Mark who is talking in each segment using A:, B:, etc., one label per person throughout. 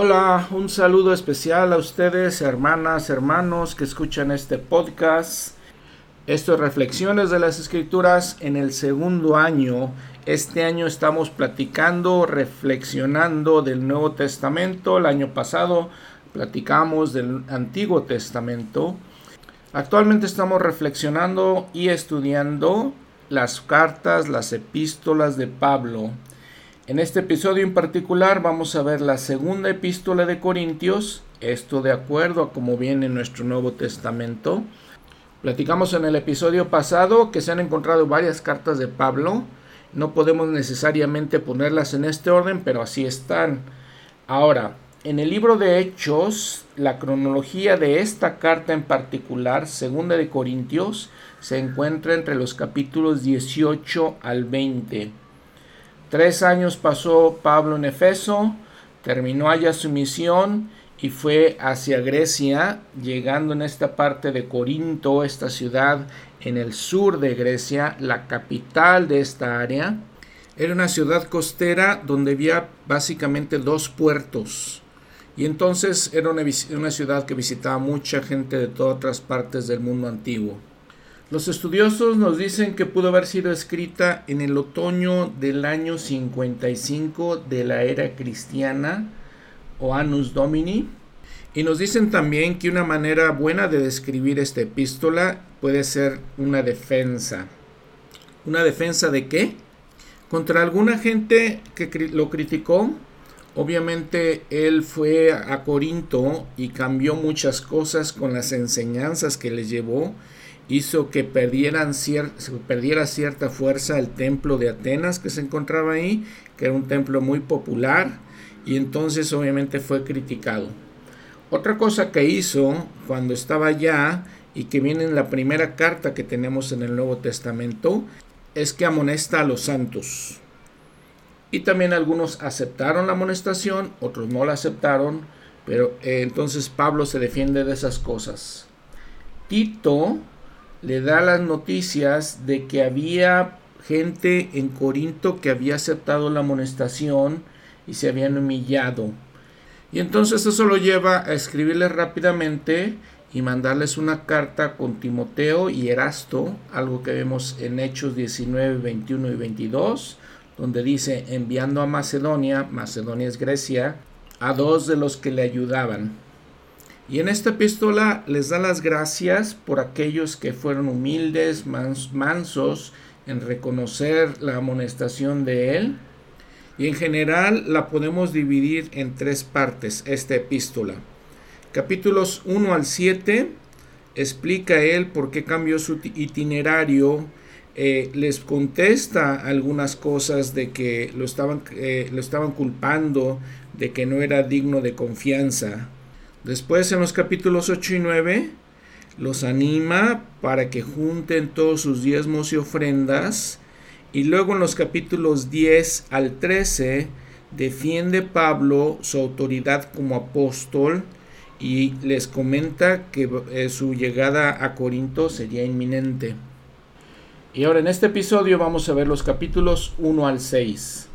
A: Hola, un saludo especial a ustedes, hermanas, hermanos que escuchan este podcast. Esto es Reflexiones de las Escrituras en el segundo año. Este año estamos platicando, reflexionando del Nuevo Testamento. El año pasado platicamos del Antiguo Testamento. Actualmente estamos reflexionando y estudiando las cartas, las epístolas de Pablo. En este episodio en particular vamos a ver la segunda epístola de Corintios, esto de acuerdo a cómo viene en nuestro Nuevo Testamento. Platicamos en el episodio pasado que se han encontrado varias cartas de Pablo. No podemos necesariamente ponerlas en este orden, pero así están. Ahora, en el libro de Hechos, la cronología de esta carta en particular, segunda de Corintios, se encuentra entre los capítulos 18 al 20. Tres años pasó Pablo en Efeso, terminó allá su misión y fue hacia Grecia, llegando en esta parte de Corinto, esta ciudad en el sur de Grecia, la capital de esta área. Era una ciudad costera donde había básicamente dos puertos. Y entonces era una, ciudad que visitaba mucha gente de todas otras partes del mundo antiguo. Los estudiosos nos dicen que pudo haber sido escrita en el otoño del año 55 de la era cristiana o Annus Domini. Y nos dicen también que una manera buena de describir esta epístola puede ser una defensa. ¿Una defensa de qué? Contra alguna gente que lo criticó. Obviamente él fue a Corinto y cambió muchas cosas con las enseñanzas que le llevó hizo que perdieran perdiera cierta fuerza el templo de Atenas que se encontraba ahí, que era un templo muy popular, y entonces obviamente fue criticado. Otra cosa que hizo cuando estaba allá y que viene en la primera carta que tenemos en el Nuevo Testamento, es que amonesta a los santos. Y también algunos aceptaron la amonestación, otros no la aceptaron, pero eh, entonces Pablo se defiende de esas cosas. Tito le da las noticias de que había gente en Corinto que había aceptado la amonestación y se habían humillado. Y entonces eso lo lleva a escribirles rápidamente y mandarles una carta con Timoteo y Erasto, algo que vemos en Hechos 19, 21 y 22, donde dice enviando a Macedonia, Macedonia es Grecia, a dos de los que le ayudaban. Y en esta epístola les da las gracias por aquellos que fueron humildes, mansos en reconocer la amonestación de él. Y en general la podemos dividir en tres partes, esta epístola. Capítulos 1 al 7 explica él por qué cambió su itinerario, eh, les contesta algunas cosas de que lo estaban, eh, lo estaban culpando, de que no era digno de confianza. Después en los capítulos 8 y 9 los anima para que junten todos sus diezmos y ofrendas. Y luego en los capítulos 10 al 13 defiende Pablo su autoridad como apóstol y les comenta que eh, su llegada a Corinto sería inminente. Y ahora en este episodio vamos a ver los capítulos 1 al 6.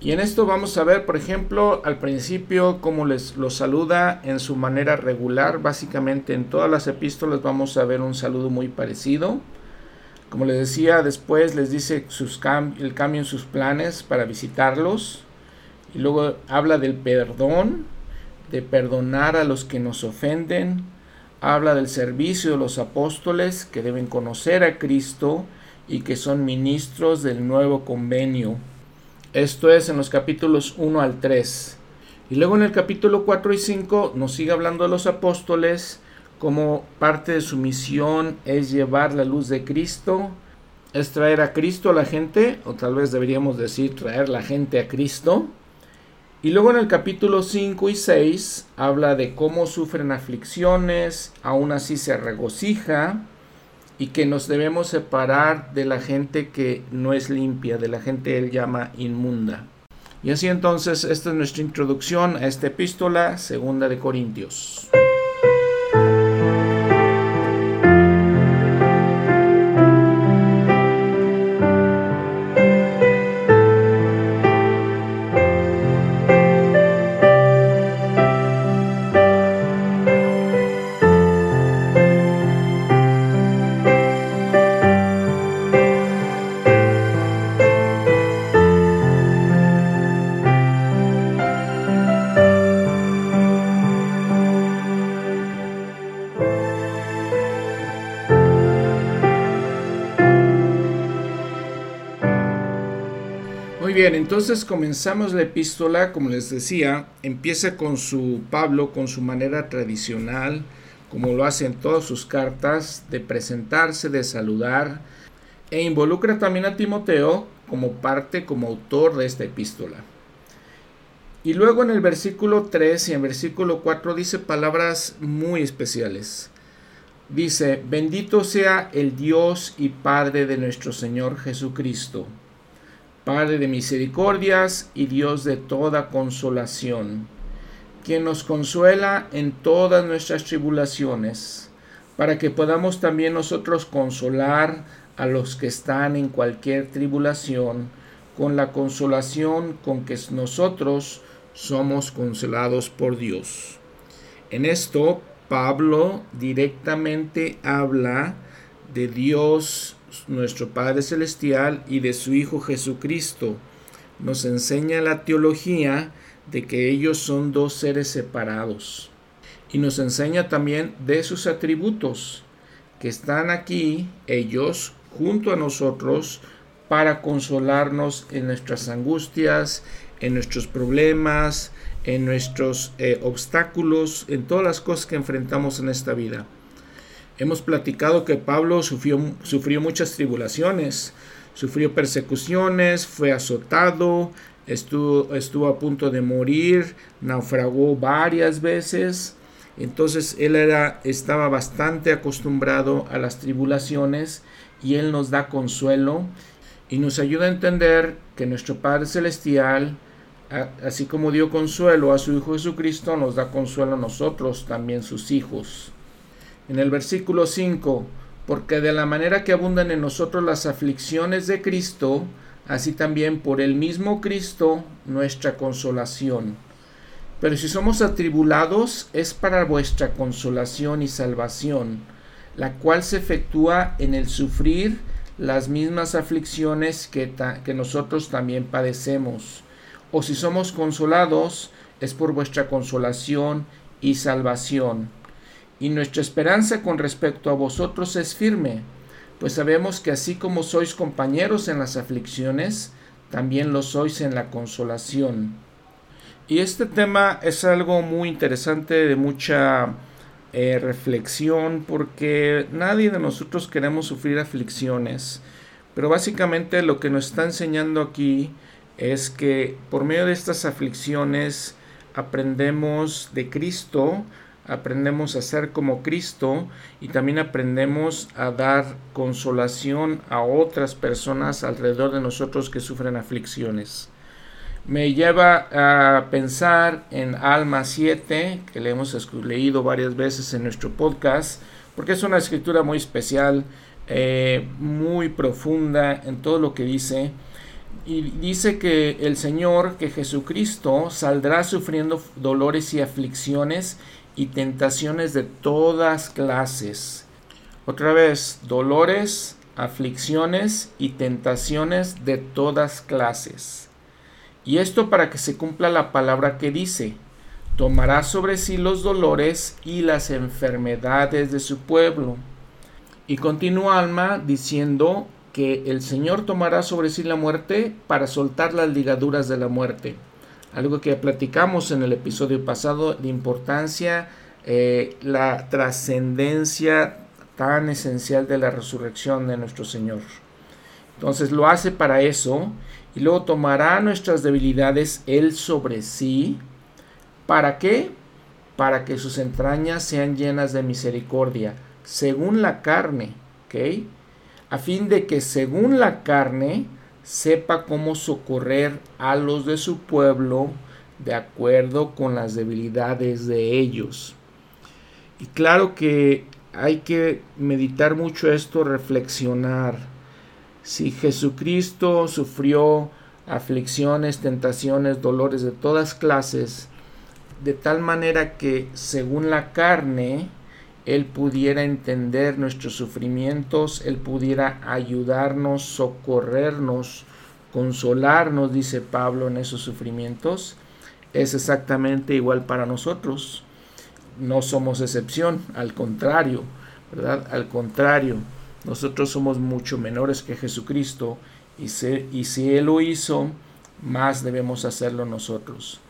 A: Y en esto vamos a ver, por ejemplo, al principio cómo les los saluda en su manera regular. Básicamente en todas las epístolas vamos a ver un saludo muy parecido. Como les decía, después les dice el cambio en sus planes para visitarlos. Y luego habla del perdón, de perdonar a los que nos ofenden. Habla del servicio de los apóstoles que deben conocer a Cristo y que son ministros del nuevo convenio esto es en los capítulos 1 al 3. Y luego en el capítulo 4 y 5 nos sigue hablando de los apóstoles, como parte de su misión es llevar la luz de Cristo, es traer a Cristo a la gente, o tal vez deberíamos decir traer la gente a Cristo. Y luego en el capítulo 5 y 6 habla de cómo sufren aflicciones, aún así se regocija, y que nos debemos separar de la gente que no es limpia, de la gente él llama inmunda. Y así entonces, esta es nuestra introducción a esta epístola, segunda de Corintios. Entonces comenzamos la epístola, como les decía, empieza con su Pablo, con su manera tradicional, como lo hace en todas sus cartas, de presentarse, de saludar, e involucra también a Timoteo como parte, como autor de esta epístola. Y luego en el versículo 3 y en versículo 4 dice palabras muy especiales. Dice, bendito sea el Dios y Padre de nuestro Señor Jesucristo, Padre de misericordias y Dios de toda consolación, quien nos consuela en todas nuestras tribulaciones, para que podamos también nosotros consolar a los que están en cualquier tribulación, con la consolación con que nosotros somos consolados por Dios. En esto Pablo directamente habla de Dios, nuestro Padre Celestial, y de su Hijo Jesucristo. Nos enseña la teología de que ellos son dos seres separados. Y nos enseña también de sus atributos, que están aquí, ellos, junto a nosotros, para consolarnos en nuestras angustias, en nuestros problemas, en nuestros eh, obstáculos, en todas las cosas que enfrentamos en esta vida. Hemos platicado que Pablo sufrió, sufrió muchas tribulaciones, sufrió persecuciones, fue azotado, estuvo, estuvo a punto de morir, naufragó varias veces. Entonces él era, estaba bastante acostumbrado a las tribulaciones y él nos da consuelo y nos ayuda a entender que nuestro Padre Celestial así como dio consuelo a su Hijo Jesucristo, nos da consuelo a nosotros, también sus hijos. En el versículo 5, porque de la manera que abundan en nosotros las aflicciones de Cristo, así también por el mismo Cristo nuestra consolación. Pero si somos atribulados es para vuestra consolación y salvación, la cual se efectúa en el sufrir las mismas aflicciones que, que nosotros también padecemos o si somos consolados, es por vuestra consolación y salvación. Y nuestra esperanza con respecto a vosotros es firme, pues sabemos que así como sois compañeros en las aflicciones, también lo sois en la consolación. Y este tema es algo muy interesante, de mucha eh, reflexión, porque nadie de nosotros queremos sufrir aflicciones. Pero básicamente lo que nos está enseñando aquí es que por medio de estas aflicciones aprendemos de Cristo, aprendemos a ser como Cristo y también aprendemos a dar consolación a otras personas alrededor de nosotros que sufren aflicciones. Me lleva a pensar en Alma 7, que le hemos leído varias veces en nuestro podcast, porque es una escritura muy especial, eh, muy profunda en todo lo que dice y dice que el Señor, que Jesucristo, saldrá sufriendo dolores y aflicciones y tentaciones de todas clases. Otra vez, dolores, aflicciones y tentaciones de todas clases. Y esto para que se cumpla la palabra que dice, tomará sobre sí los dolores y las enfermedades de su pueblo. Y continúa Alma diciendo, que el Señor tomará sobre sí la muerte para soltar las ligaduras de la muerte. Algo que platicamos en el episodio pasado de importancia, eh, la trascendencia tan esencial de la resurrección de nuestro Señor. Entonces lo hace para eso y luego tomará nuestras debilidades Él sobre sí. ¿Para qué? Para que sus entrañas sean llenas de misericordia, según la carne. ¿ok?, a fin de que según la carne sepa cómo socorrer a los de su pueblo de acuerdo con las debilidades de ellos. Y claro que hay que meditar mucho esto, reflexionar. Si Jesucristo sufrió aflicciones, tentaciones, dolores de todas clases, de tal manera que según la carne, él pudiera entender nuestros sufrimientos, Él pudiera ayudarnos, socorrernos, consolarnos, dice Pablo, en esos sufrimientos, es exactamente igual para nosotros. No somos excepción, al contrario, ¿verdad? Al contrario, nosotros somos mucho menores que Jesucristo y, si Él lo hizo más debemos hacerlo nosotros.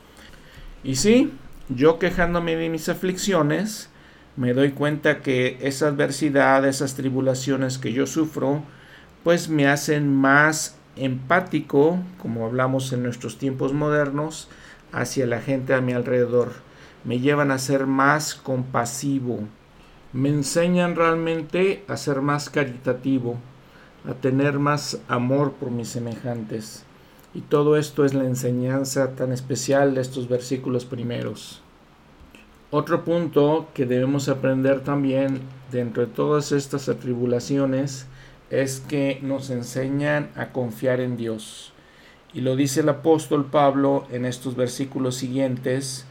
A: Y sí, yo quejándome de mis aflicciones, me doy cuenta que esa adversidad, esas tribulaciones que yo sufro, pues me hacen más empático, como hablamos en nuestros tiempos modernos, hacia la gente a mi alrededor. Me llevan a ser más compasivo. Me enseñan realmente a ser más caritativo, a tener más amor por mis semejantes. Y todo esto es la enseñanza tan especial de estos versículos primeros. Otro punto que debemos aprender también dentro de todas estas atribulaciones es que nos enseñan a confiar en Dios. Y lo dice el apóstol Pablo en estos versículos siguientes,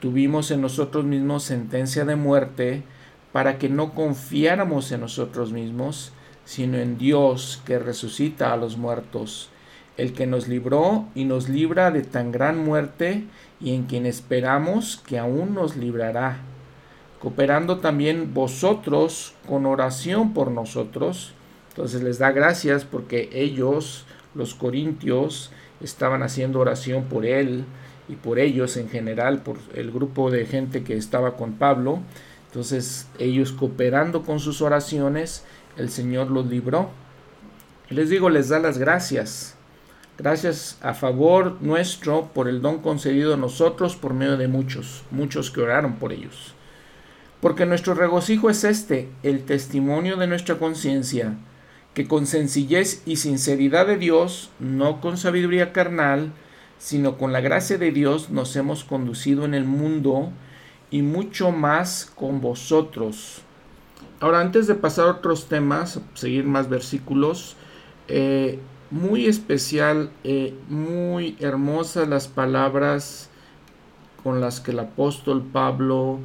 A: tuvimos en nosotros mismos sentencia de muerte para que no confiáramos en nosotros mismos, sino en Dios que resucita a los muertos, el que nos libró y nos libra de tan gran muerte y en quien esperamos que aún nos librará, cooperando también vosotros con oración por nosotros. Entonces les da gracias porque ellos, los corintios, estaban haciendo oración por él y por ellos en general, por el grupo de gente que estaba con Pablo. Entonces ellos cooperando con sus oraciones, el Señor los libró. Les digo, les da las gracias. Gracias a favor nuestro por el don concedido a nosotros por medio de muchos, muchos que oraron por ellos. Porque nuestro regocijo es este, el testimonio de nuestra conciencia, que con sencillez y sinceridad de Dios, no con sabiduría carnal, sino con la gracia de Dios nos hemos conducido en el mundo y mucho más con vosotros. Ahora, antes de pasar a otros temas, seguir más versículos, eh, muy especial, eh, muy hermosas las palabras con las que el apóstol Pablo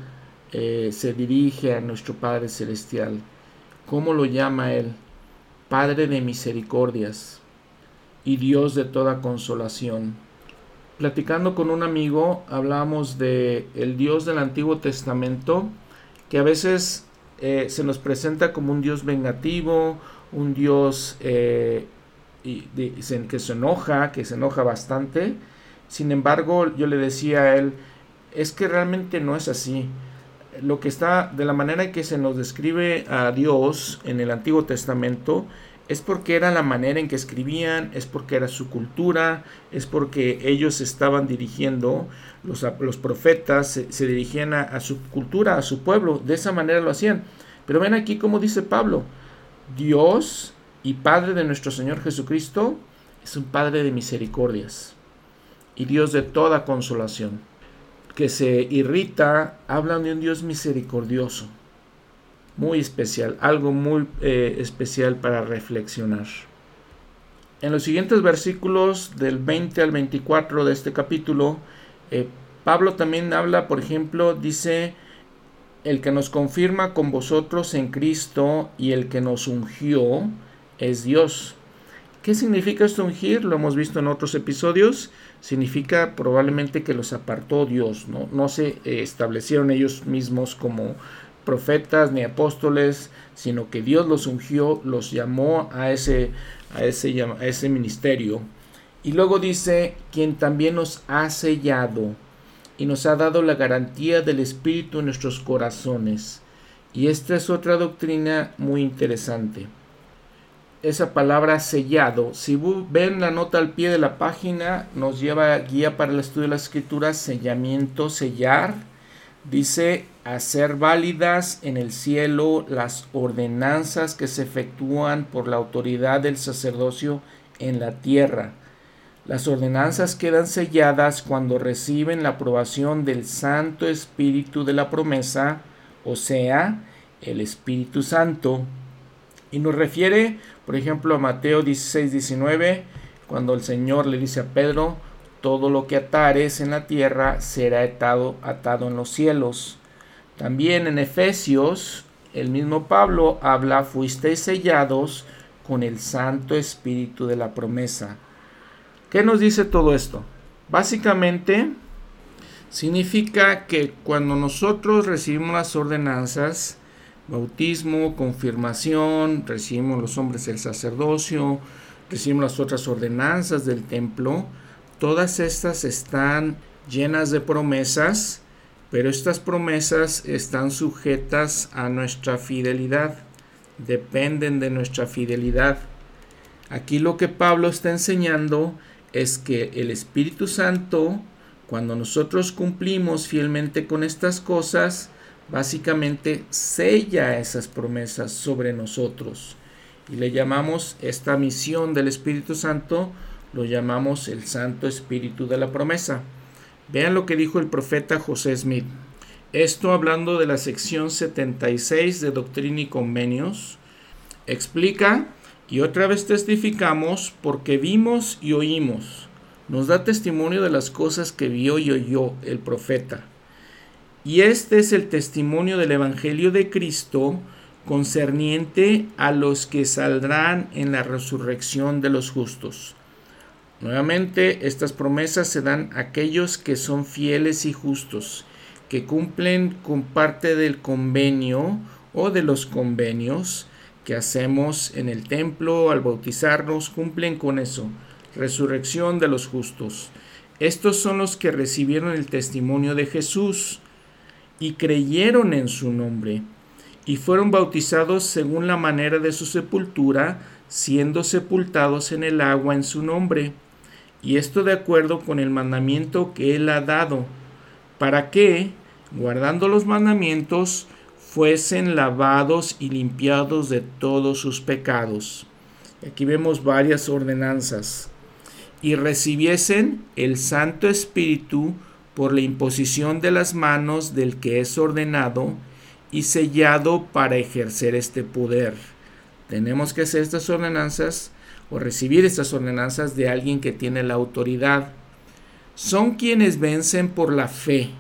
A: eh, se dirige a nuestro Padre Celestial. ¿Cómo lo llama él? Padre de misericordias y Dios de toda consolación. Platicando con un amigo, hablamos de el Dios del Antiguo Testamento, que a veces eh, se nos presenta como un Dios vengativo, un Dios eh, que se enoja, que se enoja bastante. Sin embargo, yo le decía a él, es que realmente no es así lo que está de la manera que se nos describe a Dios en el Antiguo Testamento es porque era la manera en que escribían, es porque era su cultura, es porque ellos estaban dirigiendo, los, los profetas se, dirigían a, su cultura, a su pueblo, de esa manera lo hacían. Pero ven aquí como dice Pablo, Dios y Padre de nuestro Señor Jesucristo es un Padre de misericordias y Dios de toda consolación que se irrita, hablan de un Dios misericordioso, muy especial, algo muy eh, especial para reflexionar. En los siguientes versículos del 20 al 24 de este capítulo, eh, Pablo también habla, por ejemplo, dice, el que nos confirma con vosotros en Cristo y el que nos ungió es Dios. ¿Qué significa esto ungir? Lo hemos visto en otros episodios significa probablemente que los apartó Dios, no, no se eh, establecieron ellos mismos como profetas ni apóstoles, sino que Dios los ungió, los llamó a ese, a ese, a ese ministerio. Y luego dice, quien también nos ha sellado y nos ha dado la garantía del Espíritu en nuestros corazones. Y esta es otra doctrina muy interesante esa palabra sellado. Si ven la nota al pie de la página, nos lleva guía para el estudio de las escrituras, sellamiento, sellar. Dice hacer válidas en el cielo las ordenanzas que se efectúan por la autoridad del sacerdocio en la tierra. Las ordenanzas quedan selladas cuando reciben la aprobación del Santo Espíritu de la promesa, o sea, el Espíritu Santo. Y nos refiere por ejemplo, a Mateo 16, 19, cuando el Señor le dice a Pedro, todo lo que atares en la tierra será atado, atado en los cielos. También en Efesios, el mismo Pablo habla, fuisteis sellados con el Santo Espíritu de la promesa. ¿Qué nos dice todo esto? Básicamente significa que cuando nosotros recibimos las ordenanzas, bautismo, confirmación, recibimos los hombres el sacerdocio, recibimos las otras ordenanzas del templo. todas estas están llenas de promesas, pero estas promesas están sujetas a nuestra fidelidad, dependen de nuestra fidelidad. Aquí lo que Pablo está enseñando es que el Espíritu Santo, cuando nosotros cumplimos fielmente con estas cosas, básicamente sella esas promesas sobre nosotros. Y le llamamos esta misión del Espíritu Santo, lo llamamos el Santo Espíritu de la promesa. Vean lo que dijo el profeta José Smith. Esto hablando de la sección 76 de Doctrina y Convenios, explica y otra vez testificamos porque vimos y oímos. Nos da testimonio de las cosas que vio y oyó el profeta. Y este es el testimonio del Evangelio de Cristo concerniente a los que saldrán en la resurrección de los justos. Nuevamente, estas promesas se dan a aquellos que son fieles y justos, que cumplen con parte del convenio o de los convenios, que hacemos en el templo al bautizarnos cumplen con eso, resurrección de los justos. Estos son los que recibieron el testimonio de Jesús y creyeron en su nombre y fueron bautizados según la manera de su sepultura, siendo sepultados en el agua en su nombre. Y esto de acuerdo con el mandamiento que él ha dado, para que, guardando los mandamientos, fuesen lavados y limpiados de todos sus pecados. Aquí vemos varias ordenanzas. Y recibiesen el Santo Espíritu por la imposición de las manos del que es ordenado y sellado para ejercer este poder. Tenemos que hacer estas ordenanzas o recibir estas ordenanzas de alguien que tiene la autoridad. Son quienes vencen por la fe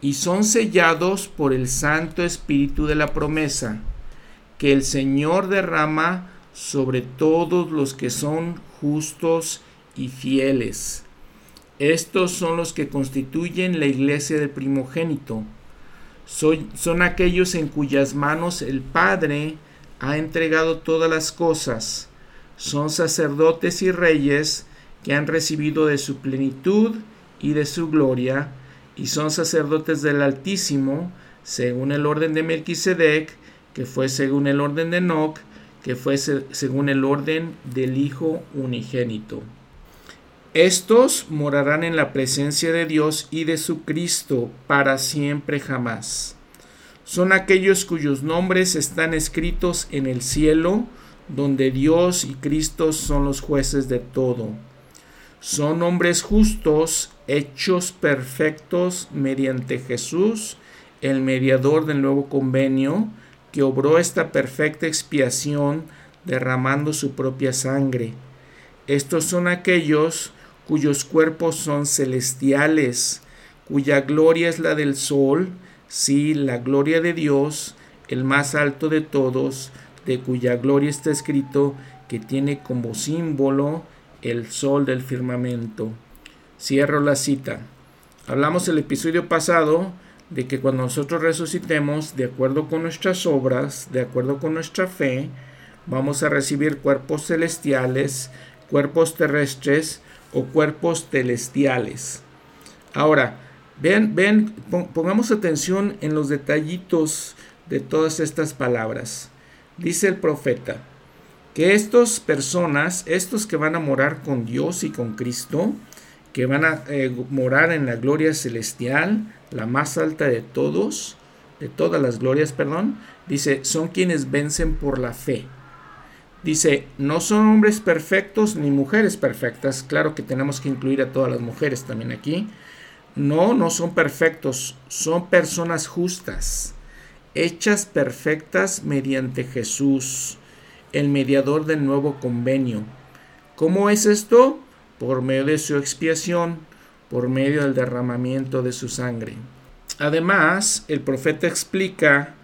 A: y son sellados por el Santo Espíritu de la promesa, que el Señor derrama sobre todos los que son justos y fieles. Estos son los que constituyen la iglesia del primogénito. Son, aquellos en cuyas manos el Padre ha entregado todas las cosas. Son sacerdotes y reyes que han recibido de su plenitud y de su gloria y son sacerdotes del Altísimo, según el orden de Melquisedec, que fue según el orden de Enoch, que fue según el orden del Hijo unigénito. Estos morarán en la presencia de Dios y de su Cristo para siempre jamás. Son aquellos cuyos nombres están escritos en el cielo, donde Dios y Cristo son los jueces de todo. Son hombres justos hechos perfectos mediante Jesús, el mediador del nuevo convenio, que obró esta perfecta expiación derramando su propia sangre. Estos son aquellos cuyos cuerpos son celestiales, cuya gloria es la del sol, sí, la gloria de Dios, el más alto de todos, de cuya gloria está escrito que tiene como símbolo el sol del firmamento. Cierro la cita. Hablamos el episodio pasado de que cuando nosotros resucitemos, de acuerdo con nuestras obras, de acuerdo con nuestra fe, vamos a recibir cuerpos celestiales, cuerpos terrestres o cuerpos celestiales. Ahora, ven, ven, pongamos atención en los detallitos de todas estas palabras. Dice el profeta que estas personas, estos que van a morar con Dios y con Cristo, que van a eh, morar en la gloria celestial, la más alta de todos, de todas las glorias, perdón, dice, son quienes vencen por la fe. Dice, no son hombres perfectos ni mujeres perfectas, claro que tenemos que incluir a todas las mujeres también aquí. No, no son perfectos, son personas justas, hechas perfectas mediante Jesús, el mediador del nuevo convenio. ¿Cómo es esto? por medio de su expiación, por medio del derramamiento de su sangre. Además, el profeta explica,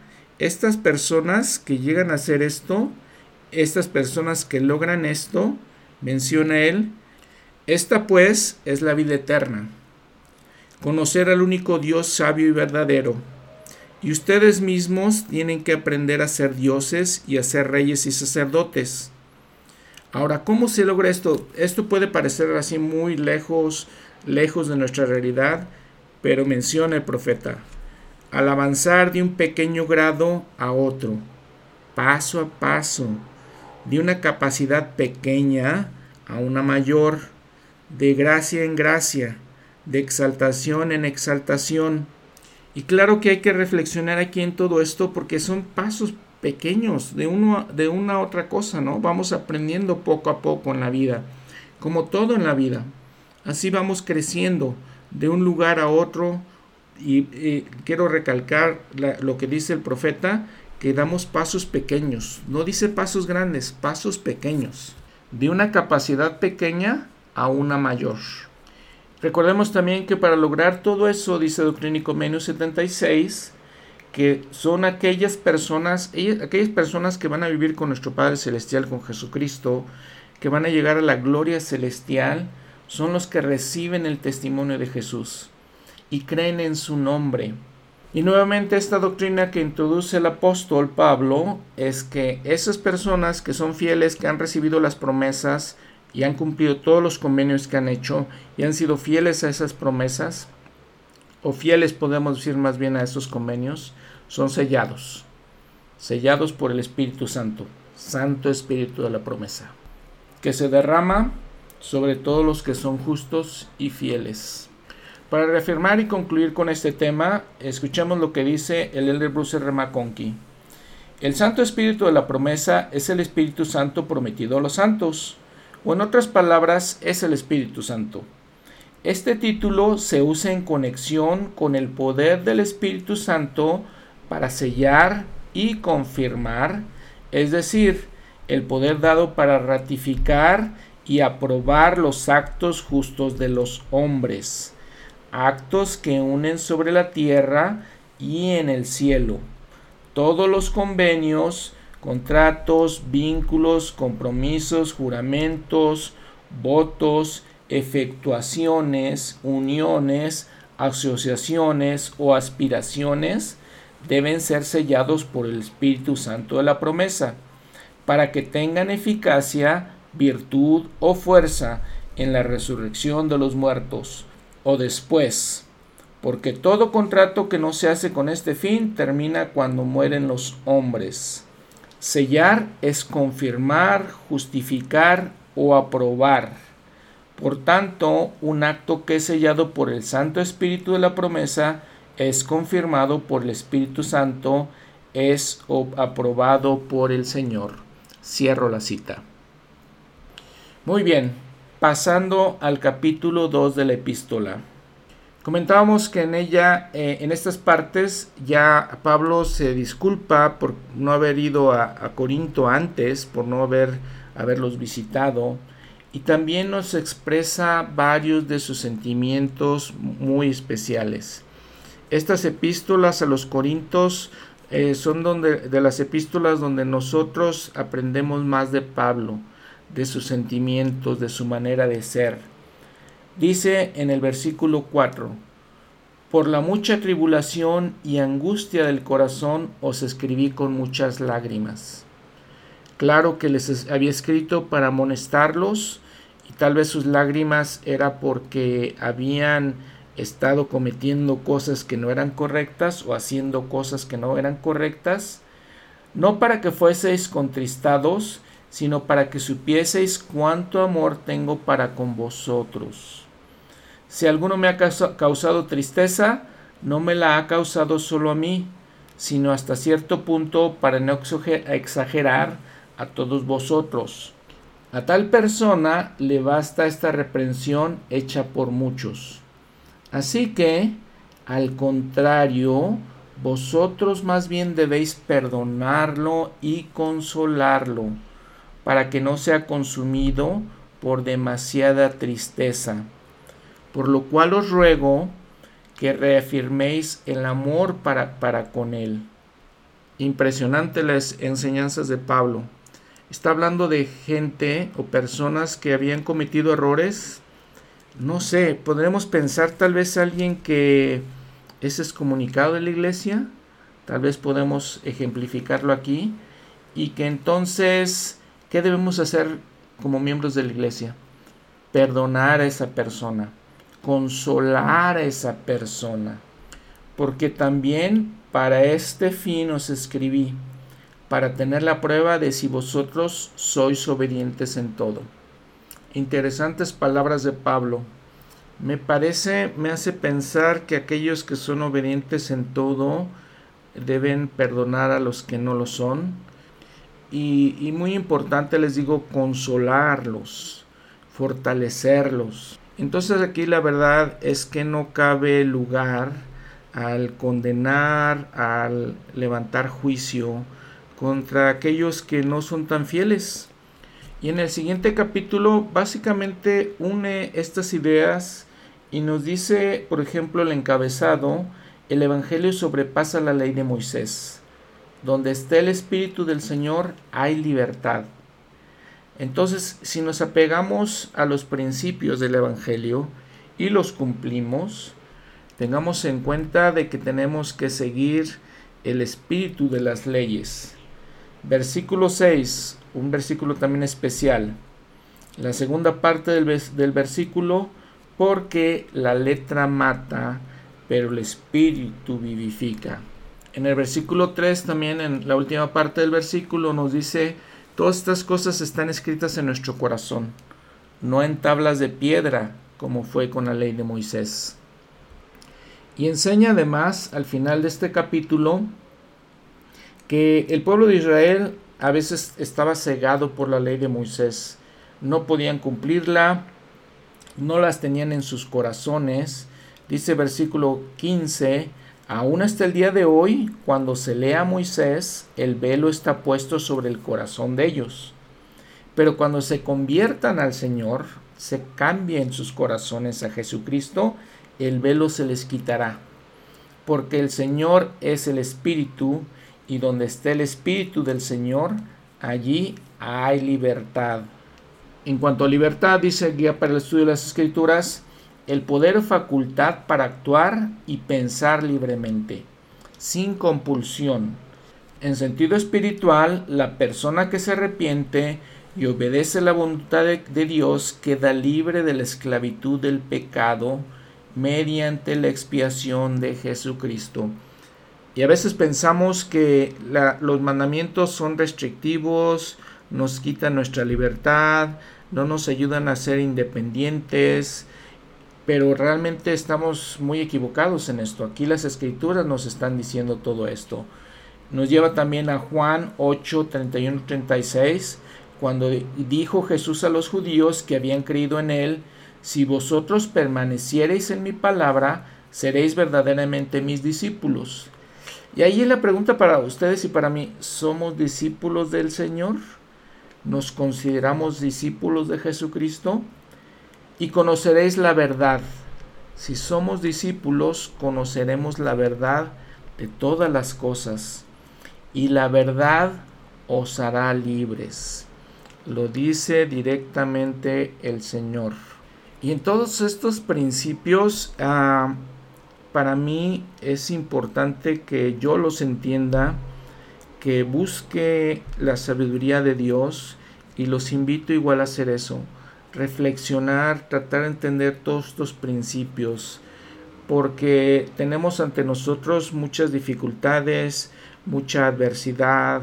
A: estas personas que llegan a hacer esto, estas personas que logran esto, menciona él, esta pues es la vida eterna, conocer al único Dios sabio y verdadero. Y ustedes mismos tienen que aprender a ser dioses y a ser reyes y sacerdotes Ahora, ¿cómo se logra esto? Esto puede parecer así muy lejos, lejos de nuestra realidad, pero menciona el profeta, al avanzar de un pequeño grado a otro, paso a paso, de una capacidad pequeña a una mayor, de gracia en gracia, de exaltación en exaltación. Y claro que hay que reflexionar aquí en todo esto porque son pasos pequeños de, uno, de una a otra cosa, ¿no? Vamos aprendiendo poco a poco en la vida, como todo en la vida. Así vamos creciendo de un lugar a otro y, quiero recalcar lo que dice el profeta, que damos pasos pequeños, no dice pasos grandes, pasos pequeños, de una capacidad pequeña a una mayor. Recordemos también que para lograr todo eso, dice Doctrínico Menio 76, que son aquellas personas, aquellas personas que van a vivir con nuestro Padre Celestial, con Jesucristo, que van a llegar a la gloria celestial, son los que reciben el testimonio de Jesús y creen en su nombre. Y nuevamente esta doctrina que introduce el apóstol Pablo es que esas personas que son fieles, que han recibido las promesas y han cumplido todos los convenios que han hecho y han sido fieles a esas promesas, o fieles podemos decir más bien a esos convenios, son sellados, sellados por el Espíritu Santo, Santo Espíritu de la promesa, que se derrama sobre todos los que son justos y fieles. Para reafirmar y concluir con este tema, escuchemos lo que dice el elder Bruce R. McConkie. El Santo Espíritu de la promesa es el Espíritu Santo prometido a los santos, o en otras palabras, es el Espíritu Santo. Este título se usa en conexión con el poder del Espíritu Santo para sellar y confirmar, es decir, el poder dado para ratificar y aprobar los actos justos de los hombres, actos que unen sobre la tierra y en el cielo. Todos los convenios, contratos, vínculos, compromisos, juramentos, votos, efectuaciones, uniones, asociaciones o aspiraciones deben ser sellados por el Espíritu Santo de la promesa, para que tengan eficacia, virtud o fuerza en la resurrección de los muertos o después, porque todo contrato que no se hace con este fin termina cuando mueren los hombres. Sellar es confirmar, justificar o aprobar. Por tanto, un acto que es sellado por el Santo Espíritu de la promesa es confirmado por el Espíritu Santo, es aprobado por el Señor. Cierro la cita. Muy bien, pasando al capítulo 2 de la epístola. Comentábamos que en ella, eh, en estas partes, ya Pablo se disculpa por no haber ido a, Corinto antes, por no haber haberlos visitado, y también nos expresa varios de sus sentimientos muy especiales. Estas epístolas a los Corintios eh, son donde, de las epístolas donde nosotros aprendemos más de Pablo, de sus sentimientos, de su manera de ser. Dice en el versículo 4, por la mucha tribulación y angustia del corazón os escribí con muchas lágrimas. Claro que les había escrito para amonestarlos y tal vez sus lágrimas era porque habían estado cometiendo cosas que no eran correctas o haciendo cosas que no eran correctas, no para que fueseis contristados, sino para que supieseis cuánto amor tengo para con vosotros. Si alguno me ha causado tristeza, no me la ha causado solo a mí, sino hasta cierto punto para no exagerar a todos vosotros. A tal persona le basta esta reprensión hecha por muchos. Así que, al contrario, vosotros más bien debéis perdonarlo y consolarlo, para que no sea consumido por demasiada tristeza. Por lo cual os ruego que reafirméis el amor para, para con él. Impresionante las enseñanzas de Pablo. Está hablando de gente o personas que habían cometido errores no sé, podremos pensar tal vez alguien que es excomunicado de la iglesia, tal vez podemos ejemplificarlo aquí, y que entonces, ¿qué debemos hacer como miembros de la iglesia. Perdonar a esa persona, consolar a esa persona. Porque también para este fin os escribí, para tener la prueba de si vosotros sois obedientes en todo. Interesantes palabras de Pablo. Me parece, me hace pensar que aquellos que son obedientes en todo deben perdonar a los que no lo son. Y, muy importante les digo, consolarlos, fortalecerlos. Entonces aquí la verdad es que no cabe lugar al condenar, al levantar juicio contra aquellos que no son tan fieles. Y en el siguiente capítulo básicamente une estas ideas y nos dice, por ejemplo, el encabezado, el Evangelio sobrepasa la ley de Moisés. Donde esté el Espíritu del Señor hay libertad. Entonces, si nos apegamos a los principios del Evangelio y los cumplimos, tengamos en cuenta de que tenemos que seguir el espíritu de las leyes. Versículo 6, un versículo también especial. La segunda parte del, del versículo, porque la letra mata, pero el espíritu vivifica. En el versículo 3 también, en la última parte del versículo, nos dice, todas estas cosas están escritas en nuestro corazón, no en tablas de piedra, como fue con la ley de Moisés. Y enseña además al final de este capítulo que el pueblo de Israel a veces estaba cegado por la ley de Moisés. No podían cumplirla, no las tenían en sus corazones. Dice versículo 15, aún hasta el día de hoy, cuando se lea a Moisés, el velo está puesto sobre el corazón de ellos. Pero cuando se conviertan al Señor, se cambien sus corazones a Jesucristo, el velo se les quitará. Porque el Señor es el Espíritu, y donde esté el Espíritu del Señor, allí hay libertad. En cuanto a libertad, dice Guía para el Estudio de las Escrituras, el poder o facultad para actuar y pensar libremente, sin compulsión. En sentido espiritual, la persona que se arrepiente y obedece la voluntad de, Dios queda libre de la esclavitud del pecado, mediante la expiación de Jesucristo. Y a veces pensamos que los mandamientos son restrictivos, nos quitan nuestra libertad, no nos ayudan a ser independientes, pero realmente estamos muy equivocados en esto. Aquí las escrituras nos están diciendo todo esto. Nos lleva también a Juan 8, 31, 36, cuando dijo Jesús a los judíos que habían creído en él, si vosotros permaneciereis en mi palabra, seréis verdaderamente mis discípulos. Y ahí la pregunta para ustedes y para mí, ¿somos discípulos del Señor? ¿Nos consideramos discípulos de Jesucristo? Y conoceréis la verdad. Si somos discípulos, conoceremos la verdad de todas las cosas. Y la verdad os hará libres. Lo dice directamente el Señor. Y en todos estos principios, uh, para mí es importante que yo los entienda, que busque la sabiduría de Dios y los invito igual a hacer eso, reflexionar, tratar de entender todos estos principios, porque tenemos ante nosotros muchas dificultades, mucha adversidad,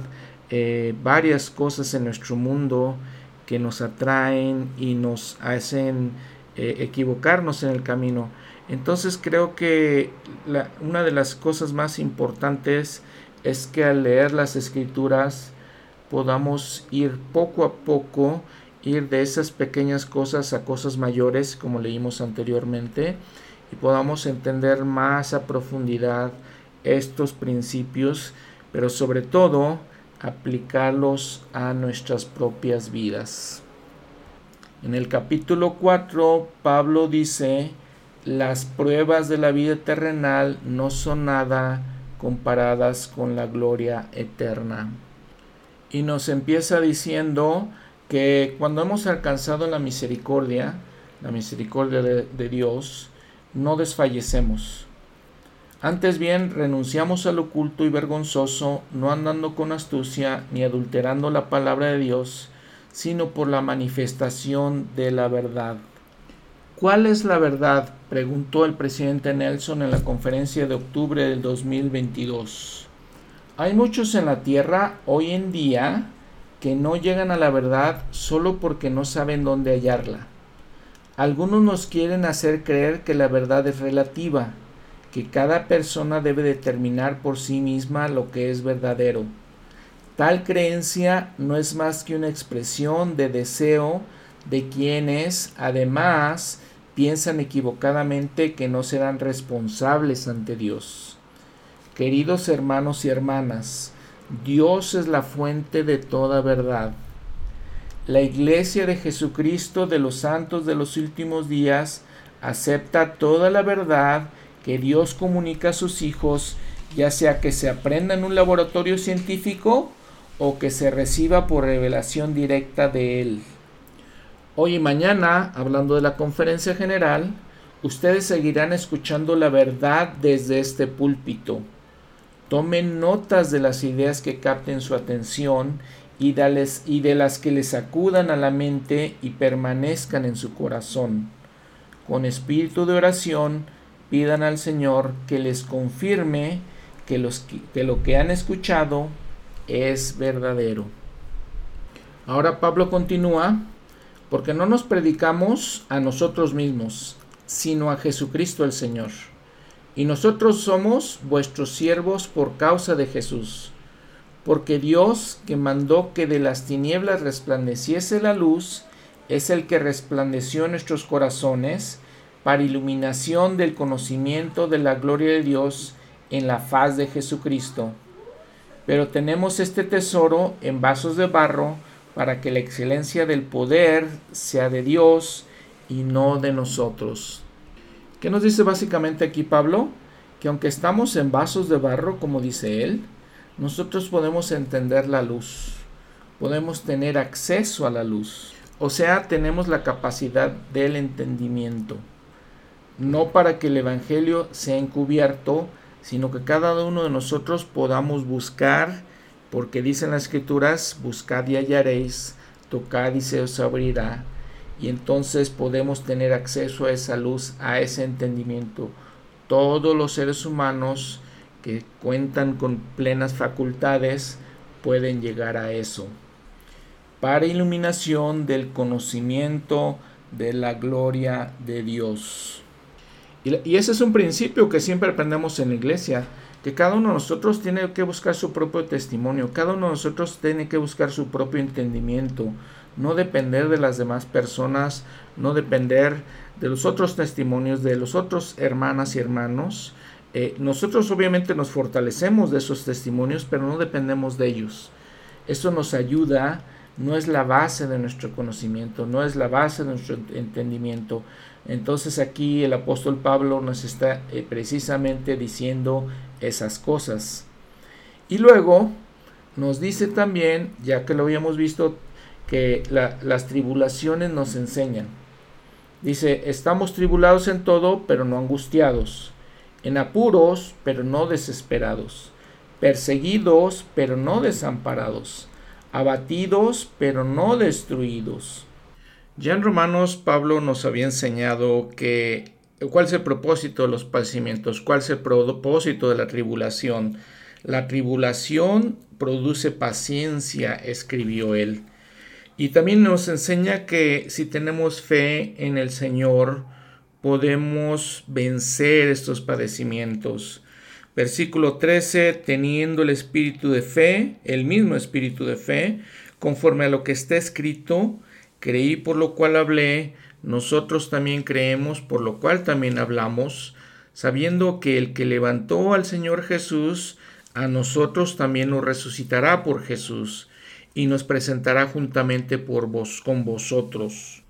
A: eh, varias cosas en nuestro mundo que nos atraen y nos hacen eh, equivocarnos en el camino. Entonces creo que una de las cosas más importantes es que al leer las escrituras podamos ir poco a poco, ir de esas pequeñas cosas a cosas mayores, como leímos anteriormente, y podamos entender más a profundidad estos principios, pero sobre todo aplicarlos a nuestras propias vidas. En el capítulo 4, Pablo dice, las pruebas de la vida terrenal no son nada comparadas con la gloria eterna. Y nos empieza diciendo que cuando hemos alcanzado la misericordia, la misericordia de, Dios, no desfallecemos. Antes bien, renunciamos al oculto y vergonzoso, no andando con astucia ni adulterando la palabra de Dios, sino por la manifestación de la verdad. ¿Cuál es la verdad? preguntó el presidente Nelson en la conferencia de octubre del 2022. Hay muchos en la tierra hoy en día que no llegan a la verdad solo porque no saben dónde hallarla. Algunos nos quieren hacer creer que la verdad es relativa, que cada persona debe determinar por sí misma lo que es verdadero. Tal creencia no es más que una expresión de deseo de quienes, además, piensan equivocadamente que no serán responsables ante Dios. Queridos hermanos y hermanas, Dios es la fuente de toda verdad. La Iglesia de Jesucristo de los santos de los últimos días acepta toda la verdad que Dios comunica a sus hijos, ya sea que se aprenda en un laboratorio científico o que se reciba por revelación directa de Él. Hoy y mañana, hablando de la conferencia general, ustedes seguirán escuchando la verdad desde este púlpito. Tomen notas de las ideas que capten su atención y, de las que les acudan a la mente y permanezcan en su corazón. Con espíritu de oración, pidan al Señor que les confirme que, que lo que han escuchado es verdadero. Ahora Pablo continúa porque no nos predicamos a nosotros mismos, sino a Jesucristo el Señor. Y nosotros somos vuestros siervos por causa de Jesús. Porque Dios, que mandó que de las tinieblas resplandeciese la luz, es el que resplandeció nuestros corazones para iluminación del conocimiento de la gloria de Dios en la faz de Jesucristo. Pero tenemos este tesoro en vasos de barro, para que la excelencia del poder sea de Dios y no de nosotros. ¿Qué nos dice básicamente aquí Pablo? Que aunque estamos en vasos de barro, como dice él, nosotros podemos entender la luz, podemos tener acceso a la luz, o sea, tenemos la capacidad del entendimiento, no para que el Evangelio sea encubierto, sino que cada uno de nosotros podamos buscar porque dicen las escrituras, buscad y hallaréis, tocad y se os abrirá, y entonces podemos tener acceso a esa luz, a ese entendimiento. Todos los seres humanos que cuentan con plenas facultades pueden llegar a eso. Para iluminación del conocimiento de la gloria de Dios. Y, ese es un principio que siempre aprendemos en la iglesia que cada uno de nosotros tiene que buscar su propio testimonio, cada uno de nosotros tiene que buscar su propio entendimiento, no depender de las demás personas, no depender de los otros testimonios, de los otros hermanas y hermanos. Eh, nosotros obviamente nos fortalecemos de esos testimonios, pero no dependemos de ellos. Eso nos ayuda, no es la base de nuestro conocimiento, no es la base de nuestro entendimiento. Entonces aquí el apóstol Pablo nos está eh, precisamente diciendo esas cosas. Y luego nos dice también, ya que lo habíamos visto, que las tribulaciones nos enseñan. Dice, estamos tribulados en todo, pero no angustiados, en apuros, pero no desesperados, perseguidos, pero no desamparados, abatidos, pero no destruidos. Ya en Romanos Pablo nos había enseñado que ¿Cuál es el propósito de los padecimientos? ¿Cuál es el propósito de la tribulación? La tribulación produce paciencia, escribió él. Y también nos enseña que si tenemos fe en el Señor, podemos vencer estos padecimientos. Versículo 13, teniendo el espíritu de fe, el mismo espíritu de fe, conforme a lo que está escrito, creí por lo cual hablé, nosotros también creemos, por lo cual también hablamos, sabiendo que el que levantó al Señor Jesús, a nosotros también nos resucitará por Jesús y nos presentará juntamente por vos con vosotros.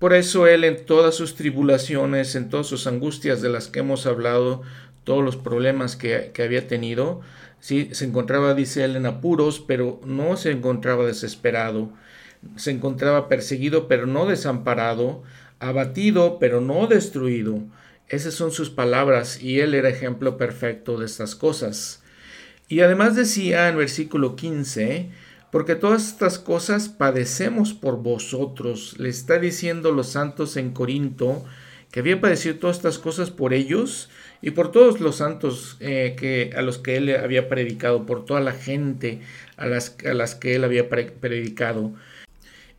A: Por eso él en todas sus tribulaciones, en todas sus angustias de las que hemos hablado, todos los problemas que, había tenido, sí, se encontraba, dice él, en apuros, pero no se encontraba desesperado, se encontraba perseguido, pero no desamparado, abatido, pero no destruido. Esas son sus palabras y él era ejemplo perfecto de estas cosas. Y además decía en versículo 15, porque todas estas cosas padecemos por vosotros. Le está diciendo los santos en Corinto que había padecido todas estas cosas por ellos y por todos los santos eh, que, a los que él había predicado, por toda la gente a las, a las que él había predicado.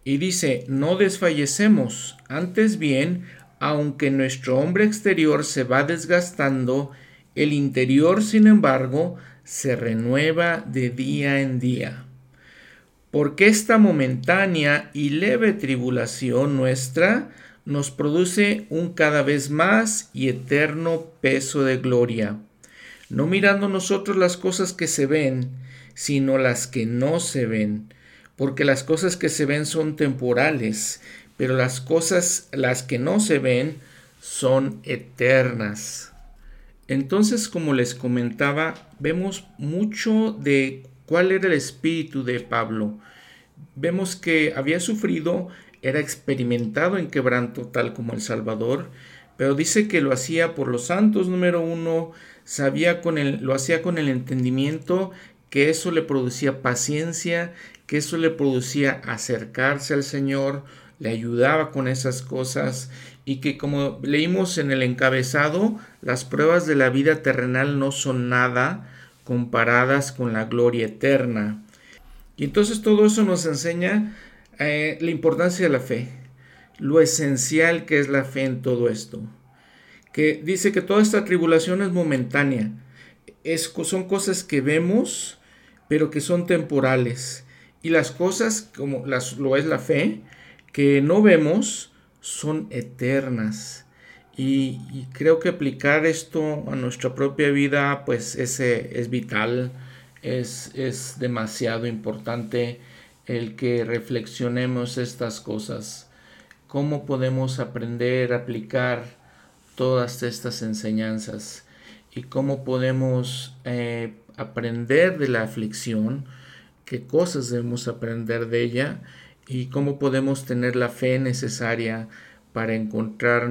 A: Y dice, no desfallecemos, antes bien, aunque nuestro hombre exterior se va desgastando, el interior, sin embargo, se renueva de día en día. Porque esta momentánea y leve tribulación nuestra nos produce un cada vez más y eterno peso de gloria, no mirando nosotros las cosas que se ven, sino las que no se ven, porque las cosas que se ven son temporales, pero las cosas, las que no se ven, son eternas. Entonces, como les comentaba, vemos mucho de cuál era el espíritu de Pablo. Vemos que había sufrido era experimentado en quebranto tal como el Salvador, pero dice que lo hacía por los santos, número uno, sabía con el, lo hacía con el entendimiento que eso le producía paciencia, que eso le producía acercarse al Señor, le ayudaba con esas cosas y que como leímos en el encabezado, las pruebas de la vida terrenal no son nada comparadas con la gloria eterna. Y entonces todo eso nos enseña eh, la importancia de la fe, lo esencial que es la fe en todo esto. Que dice que toda esta tribulación es momentánea, es, son cosas que vemos, pero que son temporales. Y las cosas, como las, lo es la fe, que no vemos, son eternas. Y, creo que aplicar esto a nuestra propia vida, pues ese es vital, es, es demasiado importante el que reflexionemos estas cosas, cómo podemos aprender a aplicar todas estas enseñanzas y cómo podemos eh, aprender de la aflicción, qué cosas debemos aprender de ella y cómo podemos tener la fe necesaria para encontrar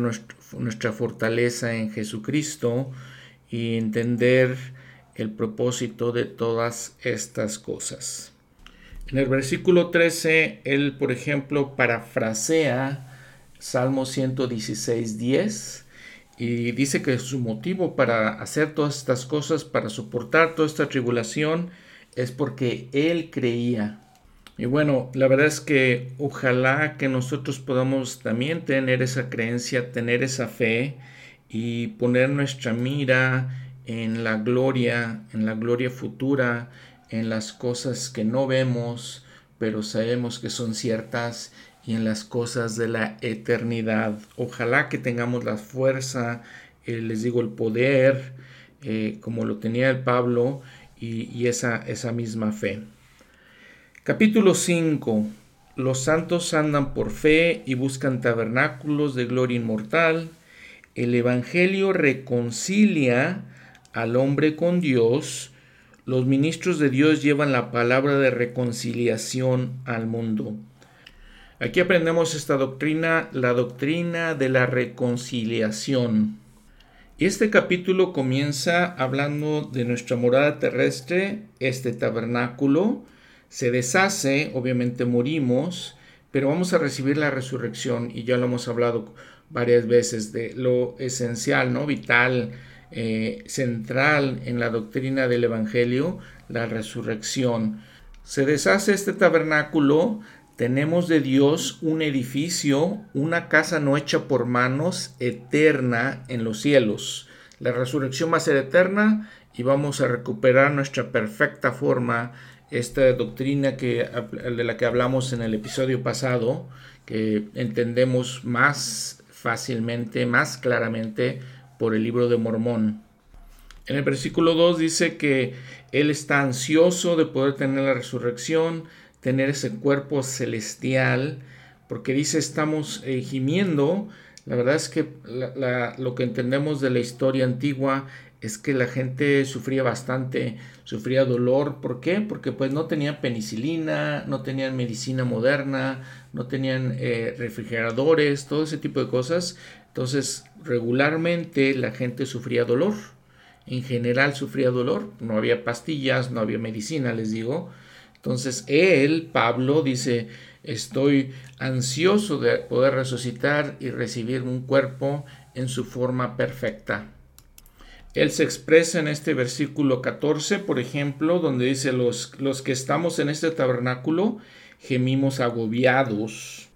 A: nuestra fortaleza en Jesucristo y entender el propósito de todas estas cosas. En el versículo 13, él, por ejemplo, parafrasea Salmo 116, 10 y dice que su motivo para hacer todas estas cosas, para soportar toda esta tribulación, es porque él creía. Y bueno, la verdad es que ojalá que nosotros podamos también tener esa creencia, tener esa fe y poner nuestra mira en la gloria, en la gloria futura, en las cosas que no vemos, pero sabemos que son ciertas y en las cosas de la eternidad. Ojalá que tengamos la fuerza, eh, les digo, el poder, eh, como lo tenía el Pablo, y, esa, esa misma fe. Capítulo 5. Los santos andan por fe y buscan tabernáculos de gloria inmortal. El Evangelio reconcilia al hombre con Dios los ministros de Dios llevan la palabra de reconciliación al mundo. Aquí aprendemos esta doctrina, la doctrina de la reconciliación. Este capítulo comienza hablando de nuestra morada terrestre, este tabernáculo. Se deshace, obviamente morimos, pero vamos a recibir la resurrección y ya lo hemos hablado varias veces de lo esencial, ¿no? Vital, eh, central en la doctrina del Evangelio, la resurrección. Se deshace este tabernáculo, tenemos de Dios un edificio, una casa no hecha por manos, eterna en los cielos. La resurrección va a ser eterna y vamos a recuperar nuestra perfecta forma, esta doctrina que, de la que hablamos en el episodio pasado, que entendemos más fácilmente, más claramente por el libro de Mormón. En el versículo 2 dice que él está ansioso de poder tener la resurrección, tener ese cuerpo celestial, porque dice estamos eh, gimiendo. La verdad es que lo que entendemos de la historia antigua es que la gente sufría bastante, sufría dolor. ¿Por qué? Porque pues no tenían penicilina, no tenían medicina moderna, no tenían eh, refrigeradores, todo ese tipo de cosas. Entonces, regularmente la gente sufría dolor. En general sufría dolor. No había pastillas, no había medicina, les digo. Entonces él, Pablo, dice, estoy ansioso de poder resucitar y recibir un cuerpo en su forma perfecta. Él se expresa en este versículo 14, por ejemplo, donde dice, los, los que estamos en este tabernáculo gemimos agobiados.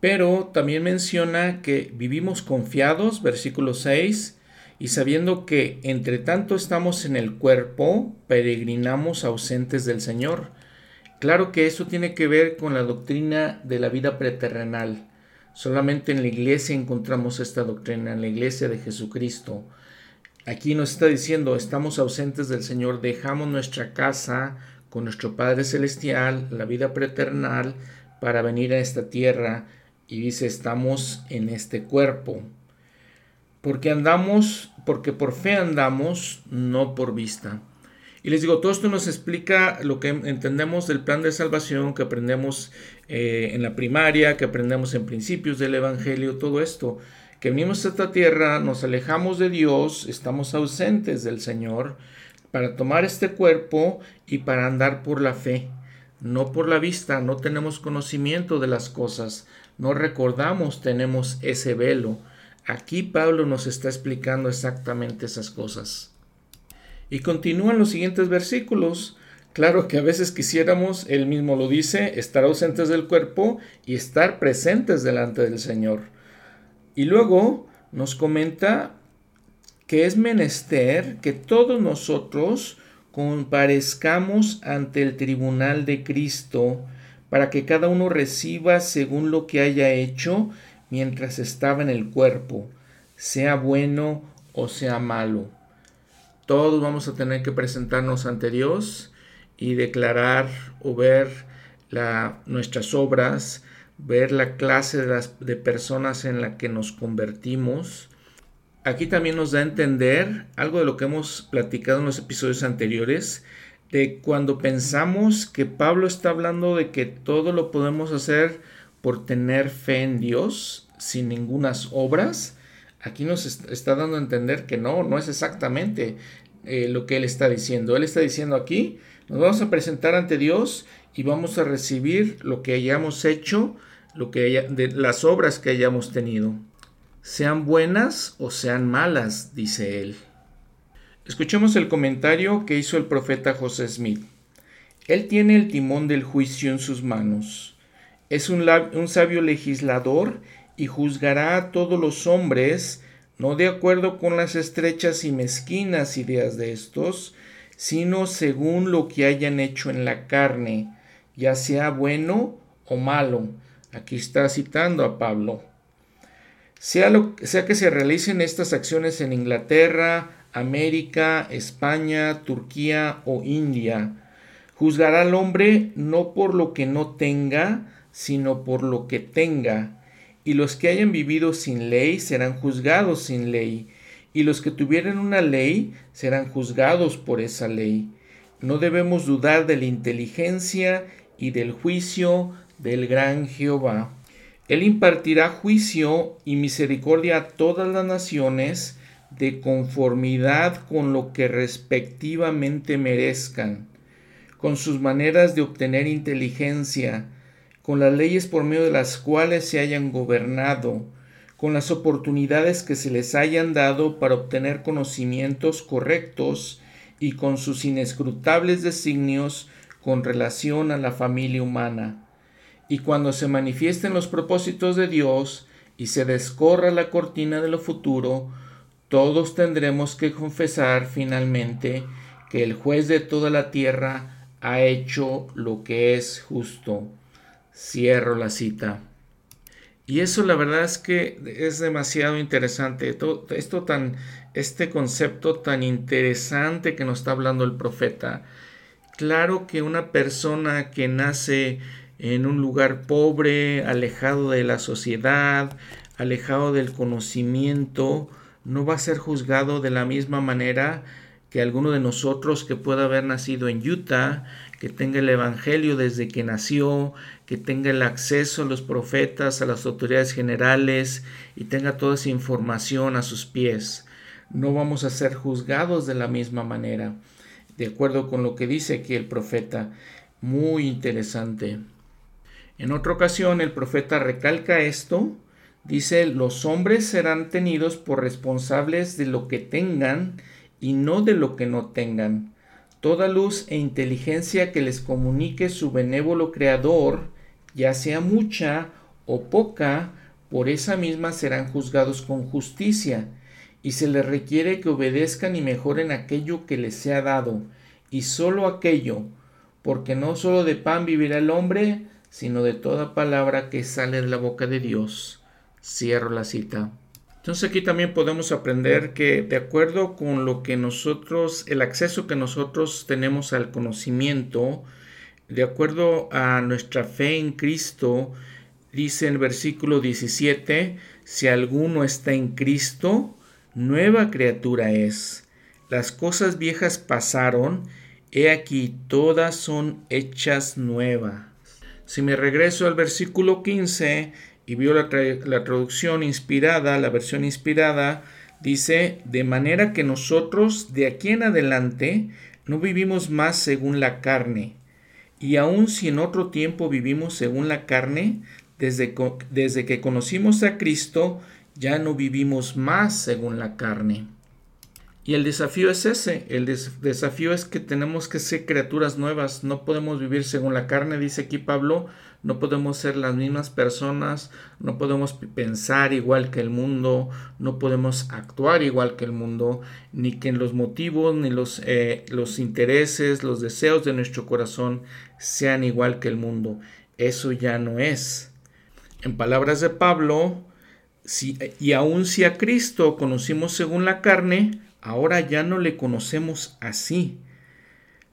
A: Pero también menciona que vivimos confiados, versículo 6, y sabiendo que entre tanto estamos en el cuerpo, peregrinamos ausentes del Señor. Claro que eso tiene que ver con la doctrina de la vida preterrenal. Solamente en la iglesia encontramos esta doctrina, en la iglesia de Jesucristo. Aquí nos está diciendo, estamos ausentes del Señor, dejamos nuestra casa con nuestro Padre Celestial, la vida preternal, para venir a esta tierra. Y dice, estamos en este cuerpo. Porque andamos, porque por fe andamos, no por vista. Y les digo, todo esto nos explica lo que entendemos del plan de salvación, que aprendemos eh, en la primaria, que aprendemos en principios del Evangelio, todo esto que venimos a esta tierra, nos alejamos de Dios, estamos ausentes del Señor, para tomar este cuerpo y para andar por la fe, no por la vista, no tenemos conocimiento de las cosas, no recordamos, tenemos ese velo. Aquí Pablo nos está explicando exactamente esas cosas. Y continúan los siguientes versículos. Claro que a veces quisiéramos, él mismo lo dice, estar ausentes del cuerpo y estar presentes delante del Señor. Y luego nos comenta que es menester que todos nosotros comparezcamos ante el tribunal de Cristo para que cada uno reciba según lo que haya hecho mientras estaba en el cuerpo, sea bueno o sea malo. Todos vamos a tener que presentarnos ante Dios y declarar o ver la, nuestras obras, ver la clase de, de personas en la que nos convertimos. Aquí también nos da a entender algo de lo que hemos platicado en los episodios anteriores, de cuando pensamos que Pablo está hablando de que todo lo podemos hacer por tener fe en Dios sin ningunas obras, aquí nos está dando a entender que no, no es exactamente eh, lo que él está diciendo. Él está diciendo aquí, nos vamos a presentar ante Dios y vamos a recibir lo que hayamos hecho lo que de las obras que hayamos tenido, sean buenas o sean malas, dice él. Escuchemos el comentario que hizo el profeta José Smith. Él tiene el timón del juicio en sus manos. Es un, un sabio legislador y juzgará a todos los hombres no de acuerdo con las estrechas y mezquinas ideas de estos, sino según lo que hayan hecho en la carne, ya sea bueno o malo, Aquí está citando a Pablo. Sea, lo, sea que se realicen estas acciones en Inglaterra, América, España, Turquía o India, juzgará al hombre no por lo que no tenga, sino por lo que tenga. Y los que hayan vivido sin ley serán juzgados sin ley, y los que tuvieran una ley serán juzgados por esa ley. No debemos dudar de la inteligencia y del juicio del gran Jehová. Él impartirá juicio y misericordia a todas las naciones de conformidad con lo que respectivamente merezcan, con sus maneras de obtener inteligencia, con las leyes por medio de las cuales se hayan gobernado, con las oportunidades que se les hayan dado para obtener conocimientos correctos y con sus inescrutables designios con relación a la familia humana y cuando se manifiesten los propósitos de Dios y se descorra la cortina de lo futuro, todos tendremos que confesar finalmente que el juez de toda la tierra ha hecho lo que es justo. Cierro la cita. Y eso la verdad es que es demasiado interesante. esto tan, este concepto tan interesante que nos está hablando el profeta. Claro que una persona que nace en un lugar pobre, alejado de la sociedad, alejado del conocimiento, no va a ser juzgado de la misma manera que alguno de nosotros que pueda haber nacido en Utah, que tenga el Evangelio desde que nació, que tenga el acceso a los profetas, a las autoridades generales y tenga toda esa información a sus pies. No vamos a ser juzgados de la misma manera, de acuerdo con lo que dice aquí el profeta. Muy interesante. En otra ocasión el profeta recalca esto. Dice, los hombres serán tenidos por responsables de lo que tengan y no de lo que no tengan. Toda luz e inteligencia que les comunique su benévolo Creador, ya sea mucha o poca, por esa misma serán juzgados con justicia, y se les requiere que obedezcan y mejoren aquello que les sea dado, y sólo aquello, porque no sólo de pan vivirá el hombre, sino de toda palabra que sale de la boca de Dios. Cierro la cita. Entonces aquí también podemos aprender que de acuerdo con lo que nosotros, el acceso que nosotros tenemos al conocimiento, de acuerdo a nuestra fe en Cristo, dice en el versículo 17, si alguno está en Cristo, nueva criatura es. Las cosas viejas pasaron, he aquí todas son hechas nuevas. Si me regreso al versículo 15, y vio la, traducción inspirada, la versión inspirada, dice, de manera que nosotros de aquí en adelante no vivimos más según la carne, y aun si en otro tiempo vivimos según la carne, desde, desde que conocimos a Cristo, ya no vivimos más según la carne. Y el desafío es ese, el desafío es que tenemos que ser criaturas nuevas, no podemos vivir según la carne, dice aquí Pablo, no podemos ser las mismas personas, no podemos pensar igual que el mundo, no podemos actuar igual que el mundo, ni que los motivos, ni los, eh, los intereses, los deseos de nuestro corazón sean igual que el mundo. Eso ya no es. En palabras de Pablo, y aun si a Cristo conocimos según la carne, ahora ya no le conocemos así.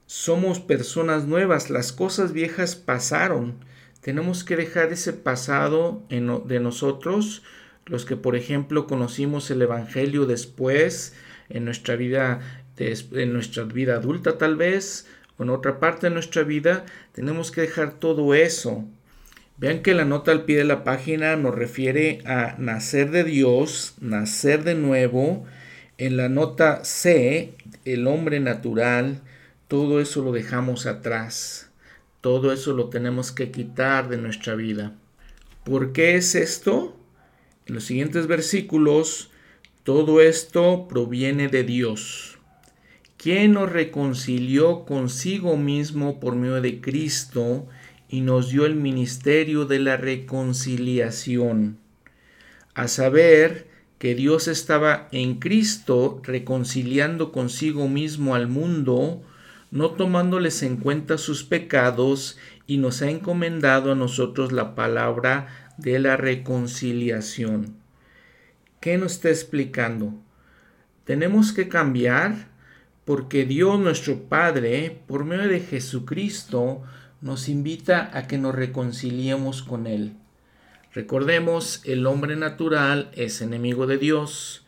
A: Somos personas nuevas, las cosas viejas pasaron. Tenemos que dejar ese pasado de nosotros, los que por ejemplo conocimos el Evangelio después, en nuestra vida, en nuestra vida adulta tal vez, o en otra parte de nuestra vida, tenemos que dejar todo eso. Vean que la nota al pie de la página nos refiere a nacer de Dios, nacer de nuevo, en la nota C, el hombre natural, todo eso lo dejamos atrás. Todo eso lo tenemos que quitar de nuestra vida. ¿Por qué es esto? En los siguientes versículos, todo esto proviene de Dios, quien nos reconcilió consigo mismo por medio de Cristo y nos dio el ministerio de la reconciliación, a saber, que Dios estaba en Cristo reconciliando consigo mismo al mundo, no tomándoles en cuenta sus pecados, y nos ha encomendado a nosotros la palabra de la reconciliación. ¿Qué nos está explicando? Tenemos que cambiar porque Dios nuestro Padre, por medio de Jesucristo, nos invita a que nos reconciliemos con Él. Recordemos, el hombre natural es enemigo de Dios.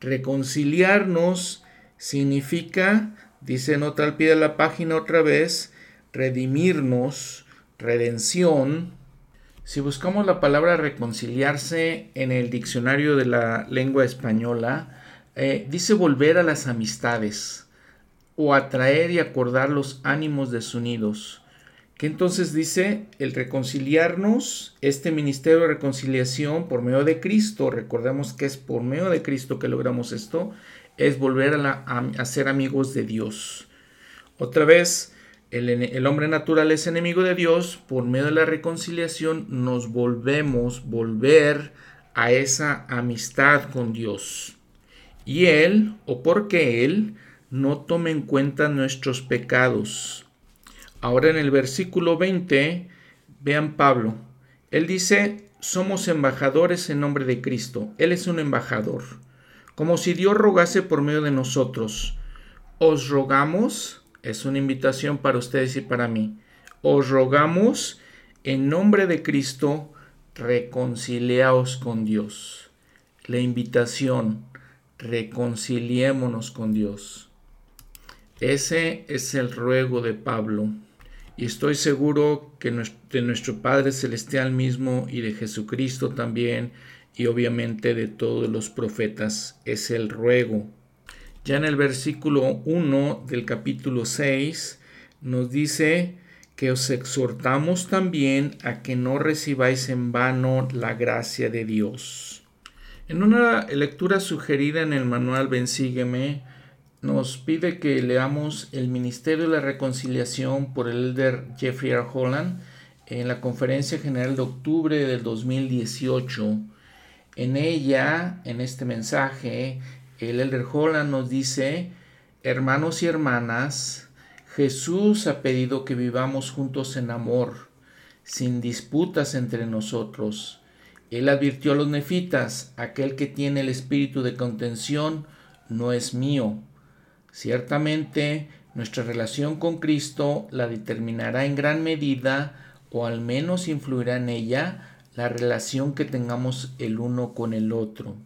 A: Reconciliarnos significa, dice nota al pie de la página otra vez, redimirnos, redención. Si buscamos la palabra reconciliarse en el diccionario de la lengua española, eh, dice volver a las amistades o atraer y acordar los ánimos desunidos que entonces dice el reconciliarnos, este ministerio de reconciliación por medio de Cristo, recordemos que es por medio de Cristo que logramos esto, es volver a, ser amigos de Dios. Otra vez, el, el, hombre natural es enemigo de Dios, por medio de la reconciliación nos volvemos, volver a esa amistad con Dios. Y Él, o porque Él, no tome en cuenta nuestros pecados Ahora en el versículo 20, vean Pablo. Él dice, somos embajadores en nombre de Cristo. Él es un embajador. Como si Dios rogase por medio de nosotros. Os rogamos, es una invitación para ustedes y para mí. Os rogamos en nombre de Cristo, reconciliaos con Dios. La invitación, reconciliémonos con Dios. Ese es el ruego de Pablo y estoy seguro que de nuestro Padre Celestial mismo y de Jesucristo también y obviamente de todos los profetas es el ruego. Ya en el versículo 1 del capítulo 6 nos dice que os exhortamos también a que no recibáis en vano la gracia de Dios. En una lectura sugerida en el manual Bensígueme, nos pide que leamos el Ministerio de la Reconciliación por el elder Jeffrey R. Holland en la Conferencia General de octubre del 2018. En ella, en este mensaje, el elder Holland nos dice, hermanos y hermanas, Jesús ha pedido que vivamos juntos en amor, sin disputas entre nosotros. Él advirtió a los nefitas, aquel que tiene el espíritu de contención no es mío. Ciertamente, nuestra relación con Cristo la determinará en gran medida, o al menos influirá en ella, la relación que tengamos el uno con el otro.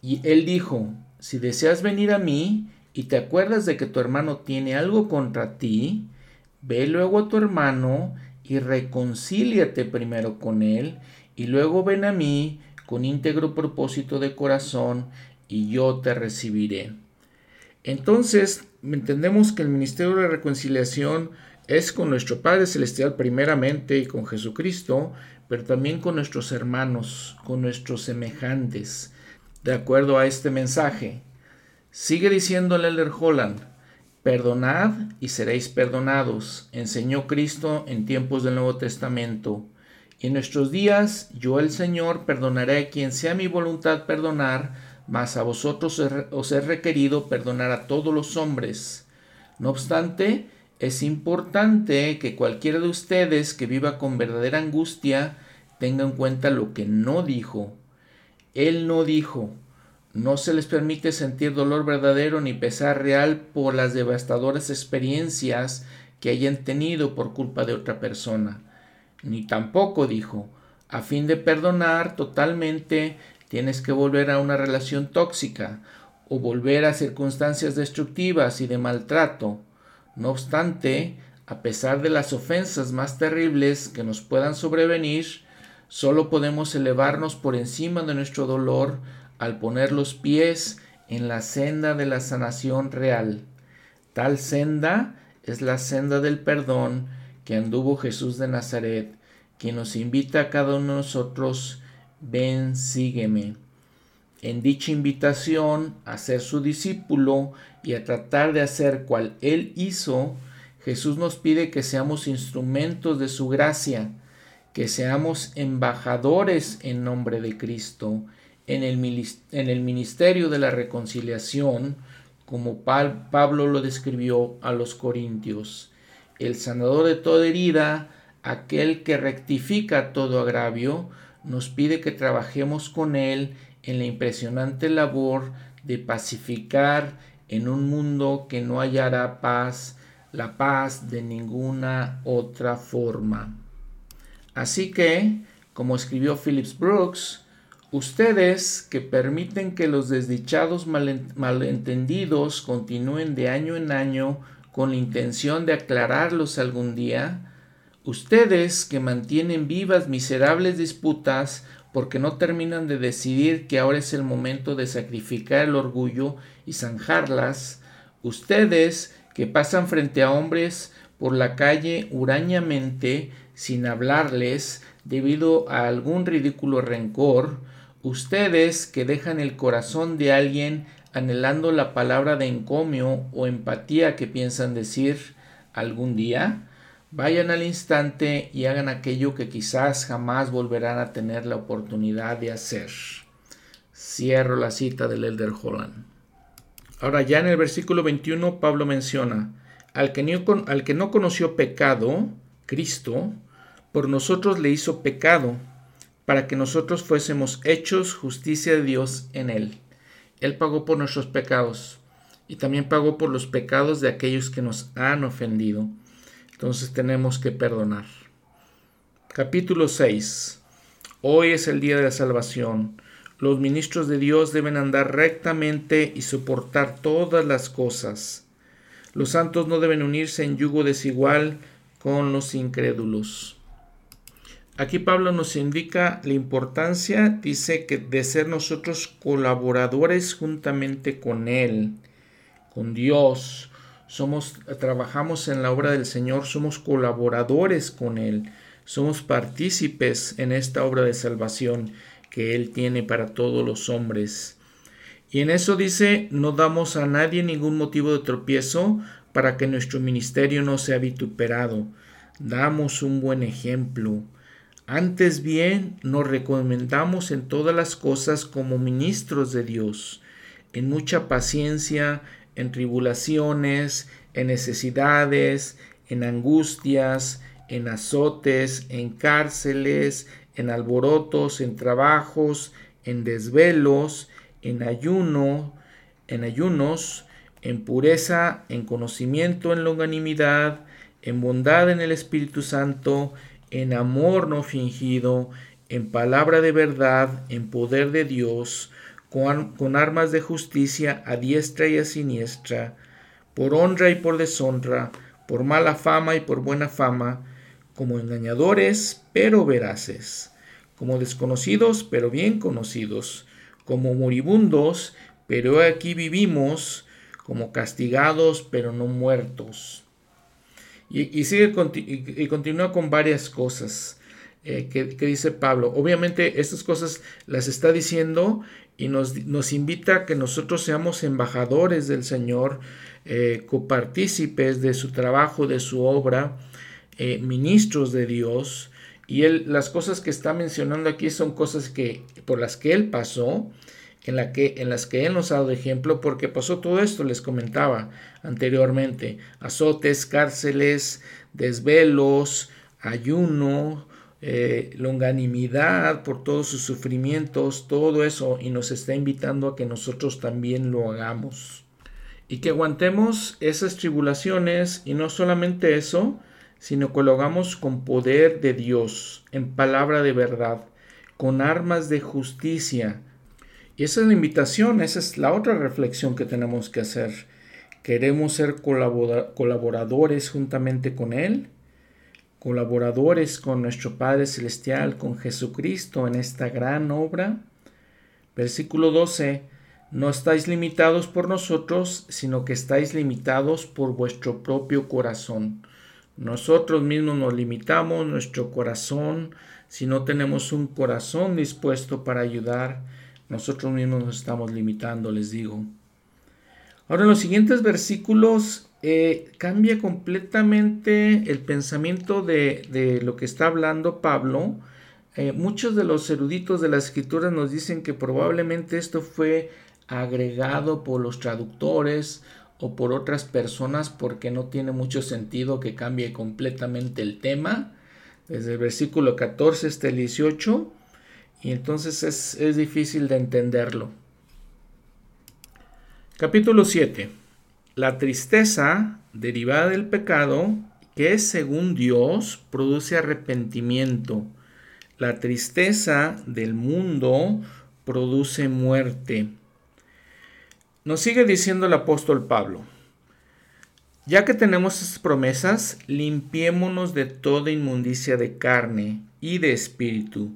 A: Y él dijo, si deseas venir a mí, y te acuerdas de que tu hermano tiene algo contra ti, ve luego a tu hermano y reconcíliate primero con él, y luego ven a mí con íntegro propósito de corazón, y yo te recibiré. Entonces, entendemos que el ministerio de reconciliación es con nuestro Padre Celestial primeramente y con Jesucristo, pero también con nuestros hermanos, con nuestros semejantes, de acuerdo a este mensaje. Sigue diciendo el Elder Holland, perdonad y seréis perdonados, enseñó Cristo en tiempos del Nuevo Testamento. Y en nuestros días yo el Señor perdonaré a quien sea mi voluntad perdonar, mas a vosotros os he requerido perdonar a todos los hombres. No obstante, es importante que cualquiera de ustedes que viva con verdadera angustia tenga en cuenta lo que no dijo. Él no dijo, no se les permite sentir dolor verdadero ni pesar real por las devastadoras experiencias que hayan tenido por culpa de otra persona. Ni tampoco, dijo, a fin de perdonar totalmente tienes que volver a una relación tóxica o volver a circunstancias destructivas y de maltrato. No obstante, a pesar de las ofensas más terribles que nos puedan sobrevenir, solo podemos elevarnos por encima de nuestro dolor al poner los pies en la senda de la sanación real. Tal senda es la senda del perdón que anduvo Jesús de Nazaret, quien nos invita a cada uno de nosotros, ven, sígueme. En dicha invitación a ser su discípulo y a tratar de hacer cual Él hizo, Jesús nos pide que seamos instrumentos de su gracia, que seamos embajadores en nombre de Cristo, en el, ministerio de la reconciliación, como Pablo lo describió a los corintios. El sanador de toda herida, aquel que rectifica todo agravio, nos pide que trabajemos con él en la impresionante labor de pacificar en un mundo que no hallará paz, la paz de ninguna otra forma. Así que, como escribió Phillips Brooks, Ustedes que permiten que los desdichados malentendidos continúen de año en año con la intención de aclararlos algún día, ustedes que mantienen vivas miserables disputas porque no terminan de decidir que ahora es el momento de sacrificar el orgullo y zanjarlas, ustedes que pasan frente a hombres por la calle hurañamente sin hablarles debido a algún ridículo rencor, Ustedes que dejan el corazón de alguien anhelando la palabra de encomio o empatía que piensan decir algún día, vayan al instante y hagan aquello que quizás jamás volverán a tener la oportunidad de hacer. Cierro la cita del Elder Holland. Ahora ya en el versículo 21 Pablo menciona, al que, no, al que no conoció pecado, Cristo, por nosotros le hizo pecado para que nosotros fuésemos hechos justicia de Dios en Él. Él pagó por nuestros pecados y también pagó por los pecados de aquellos que nos han ofendido. Entonces tenemos que perdonar. Capítulo 6. Hoy es el día de la salvación. Los ministros de Dios deben andar rectamente y soportar todas las cosas. Los santos no deben unirse en yugo desigual con los incrédulos. Aquí Pablo nos indica la importancia, dice que de ser nosotros colaboradores juntamente con Él, con Dios, somos, trabajamos en la obra del Señor, somos colaboradores con Él, somos partícipes en esta obra de salvación que Él tiene para todos los hombres. Y en eso dice, no damos a nadie ningún motivo de tropiezo para que nuestro ministerio no sea vituperado. Damos un buen ejemplo. Antes bien, nos recomendamos en todas las cosas como ministros de Dios, en mucha paciencia, en tribulaciones, en necesidades, en angustias, en azotes, en cárceles, en alborotos, en trabajos, en desvelos, en ayuno, en ayunos, en pureza, en conocimiento, en longanimidad, en bondad en el Espíritu Santo, en amor no fingido, en palabra de verdad, en poder de Dios, con, armas de justicia a diestra y a siniestra, por honra y por deshonra, por mala fama y por buena fama, como engañadores, pero veraces, como desconocidos, pero bien conocidos, como moribundos, pero aquí vivimos, como castigados, pero no muertos. Y, sigue y, continúa con varias cosas eh, que, dice Pablo. Obviamente estas cosas las está diciendo y nos, nos invita a que nosotros seamos embajadores del Señor, eh, copartícipes de su trabajo, de su obra, eh, ministros de Dios. Y él, las cosas que está mencionando aquí son cosas que, por las que él pasó, en, la que, en las que él nos ha dado ejemplo, porque pasó todo esto, les comentaba anteriormente, azotes, cárceles, desvelos, ayuno, eh, longanimidad por todos sus sufrimientos, todo eso, y nos está invitando a que nosotros también lo hagamos. Y que aguantemos esas tribulaciones, y no solamente eso, sino que lo hagamos con poder de Dios, en palabra de verdad, con armas de justicia. Y esa es la invitación, esa es la otra reflexión que tenemos que hacer. Queremos ser colaboradores juntamente con Él, colaboradores con nuestro Padre Celestial, con Jesucristo en esta gran obra. Versículo 12. No estáis limitados por nosotros, sino que estáis limitados por vuestro propio corazón. Nosotros mismos nos limitamos nuestro corazón. Si no tenemos un corazón dispuesto para ayudar, nosotros mismos nos estamos limitando, les digo. Ahora en los siguientes versículos eh, cambia completamente el pensamiento de, lo que está hablando Pablo. Eh, muchos de los eruditos de las escrituras nos dicen que probablemente esto fue agregado por los traductores o por otras personas porque no tiene mucho sentido que cambie completamente el tema. Desde el versículo 14 hasta el 18. Y entonces es, es difícil de entenderlo. Capítulo 7. La tristeza derivada del pecado que según Dios produce arrepentimiento. La tristeza del mundo produce muerte. Nos sigue diciendo el apóstol Pablo, ya que tenemos esas promesas, limpiémonos de toda inmundicia de carne y de espíritu,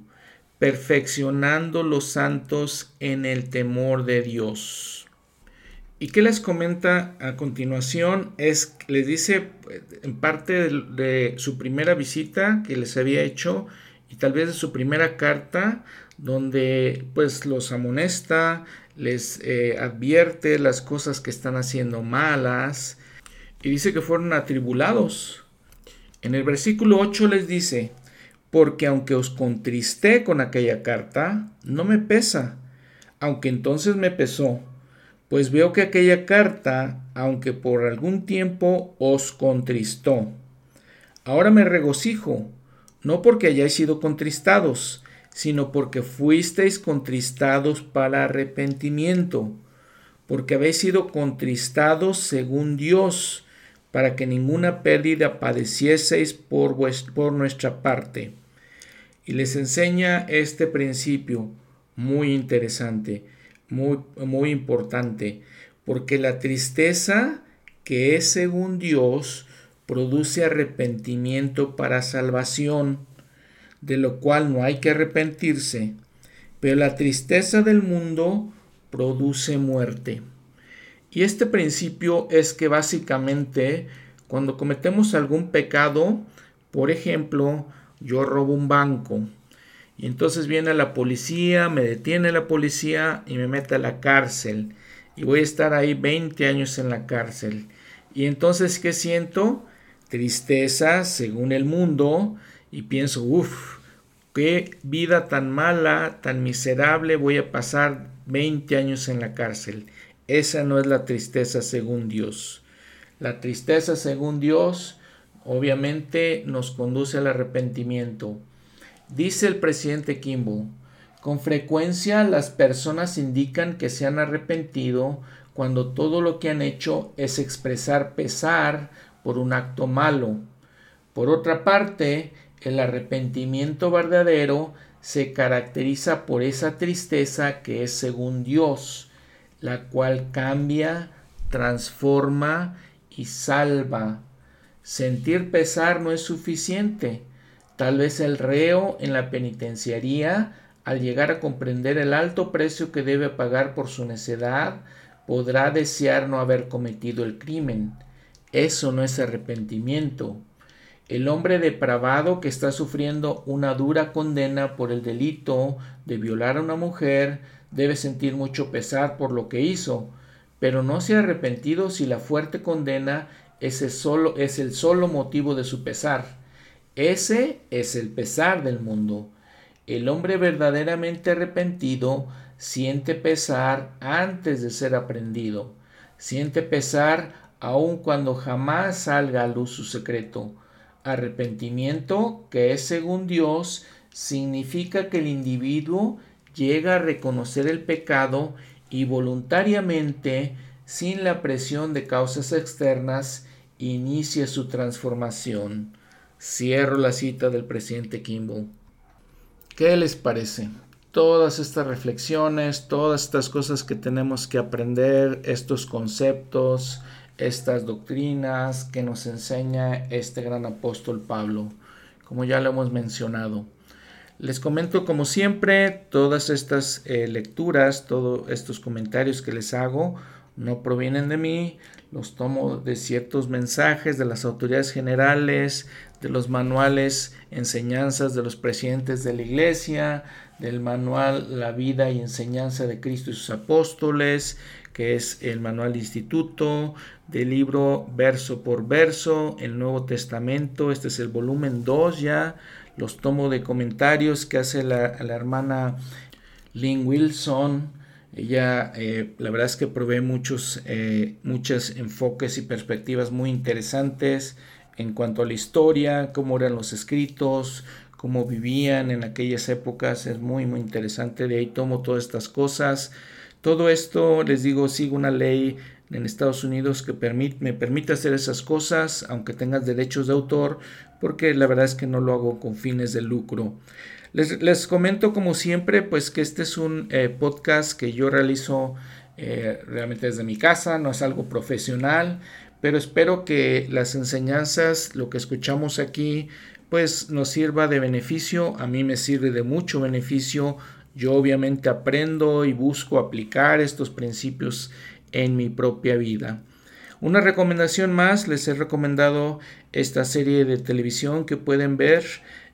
A: perfeccionando los santos en el temor de Dios. ¿Y qué les comenta a continuación? Es, les dice en parte de, de su primera visita que les había hecho y tal vez de su primera carta, donde pues los amonesta, les eh, advierte las cosas que están haciendo malas y dice que fueron atribulados. En el versículo 8 les dice, porque aunque os contristé con aquella carta, no me pesa, aunque entonces me pesó, pues veo que aquella carta, aunque por algún tiempo os contristó, ahora me regocijo, no porque hayáis sido contristados, sino porque fuisteis contristados para arrepentimiento, porque habéis sido contristados según Dios, para que ninguna pérdida padecieseis por, por nuestra parte. Y les enseña este principio muy interesante, muy, muy importante, porque la tristeza que es según Dios produce arrepentimiento para salvación de lo cual no hay que arrepentirse, pero la tristeza del mundo produce muerte. Y este principio es que básicamente cuando cometemos algún pecado, por ejemplo, yo robo un banco y entonces viene la policía, me detiene la policía y me mete a la cárcel y voy a estar ahí 20 años en la cárcel. Y entonces, ¿qué siento? Tristeza, según el mundo, y pienso, uff, qué vida tan mala, tan miserable, voy a pasar 20 años en la cárcel. Esa no es la tristeza según Dios. La tristeza según Dios obviamente nos conduce al arrepentimiento. Dice el presidente Kimball, con frecuencia las personas indican que se han arrepentido cuando todo lo que han hecho es expresar pesar por un acto malo. Por otra parte, el arrepentimiento verdadero se caracteriza por esa tristeza que es según Dios, la cual cambia, transforma y salva. Sentir pesar no es suficiente. Tal vez el reo en la penitenciaría, al llegar a comprender el alto precio que debe pagar por su necedad, podrá desear no haber cometido el crimen. Eso no es arrepentimiento. El hombre depravado que está sufriendo una dura condena por el delito de violar a una mujer debe sentir mucho pesar por lo que hizo, pero no se ha arrepentido si la fuerte condena es el solo, es el solo motivo de su pesar. Ese es el pesar del mundo. El hombre verdaderamente arrepentido siente pesar antes de ser aprendido. Siente pesar aun cuando jamás salga a luz su secreto. Arrepentimiento, que es según Dios, significa que el individuo llega a reconocer el pecado y voluntariamente, sin la presión de causas externas, inicia su transformación. Cierro la cita del presidente Kimball. ¿Qué les parece? Todas estas reflexiones, todas estas cosas que tenemos que aprender, estos conceptos, estas doctrinas que nos enseña este gran apóstol Pablo, como ya lo hemos mencionado. Les comento como siempre, todas estas eh, lecturas, todos estos comentarios que les hago, no provienen de mí, los tomo de ciertos mensajes de las autoridades generales, de los manuales, enseñanzas de los presidentes de la iglesia, del manual La vida y enseñanza de Cristo y sus apóstoles, que es el manual de instituto, del libro verso por verso, el Nuevo Testamento, este es el volumen 2 ya, los tomo de comentarios que hace la, hermana Lynn Wilson. Ella, eh, la verdad es que provee muchos, eh, muchos enfoques y perspectivas muy interesantes en cuanto a la historia, cómo eran los escritos, cómo vivían en aquellas épocas. Es muy, muy interesante. De ahí tomo todas estas cosas. Todo esto, les digo, sigo una ley en Estados Unidos que me permite hacer esas cosas, aunque tengas derechos de autor, porque la verdad es que no lo hago con fines de lucro. Les, comento como siempre, pues que este es un eh, podcast que yo realizo eh, realmente desde mi casa, no es algo profesional, pero espero que las enseñanzas, lo que escuchamos aquí, pues nos sirva de beneficio, a mí me sirve de mucho beneficio, yo obviamente aprendo y busco aplicar estos principios en mi propia vida. Una recomendación más, les he recomendado esta serie de televisión que pueden ver,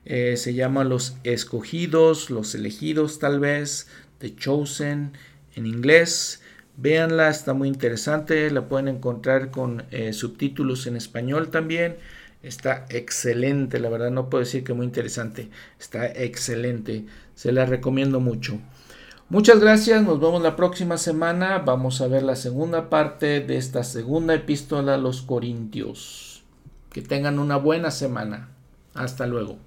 A: eh, se llama Los Escogidos, Los Elegidos tal vez, The Chosen en inglés. Véanla, está muy interesante, la pueden encontrar con eh, subtítulos en español también. Está excelente, la verdad no puedo decir que muy interesante, está excelente, se la recomiendo mucho. Muchas gracias, nos vemos la próxima semana. Vamos a ver la segunda parte de esta segunda epístola a los Corintios. Que tengan una buena semana. Hasta luego.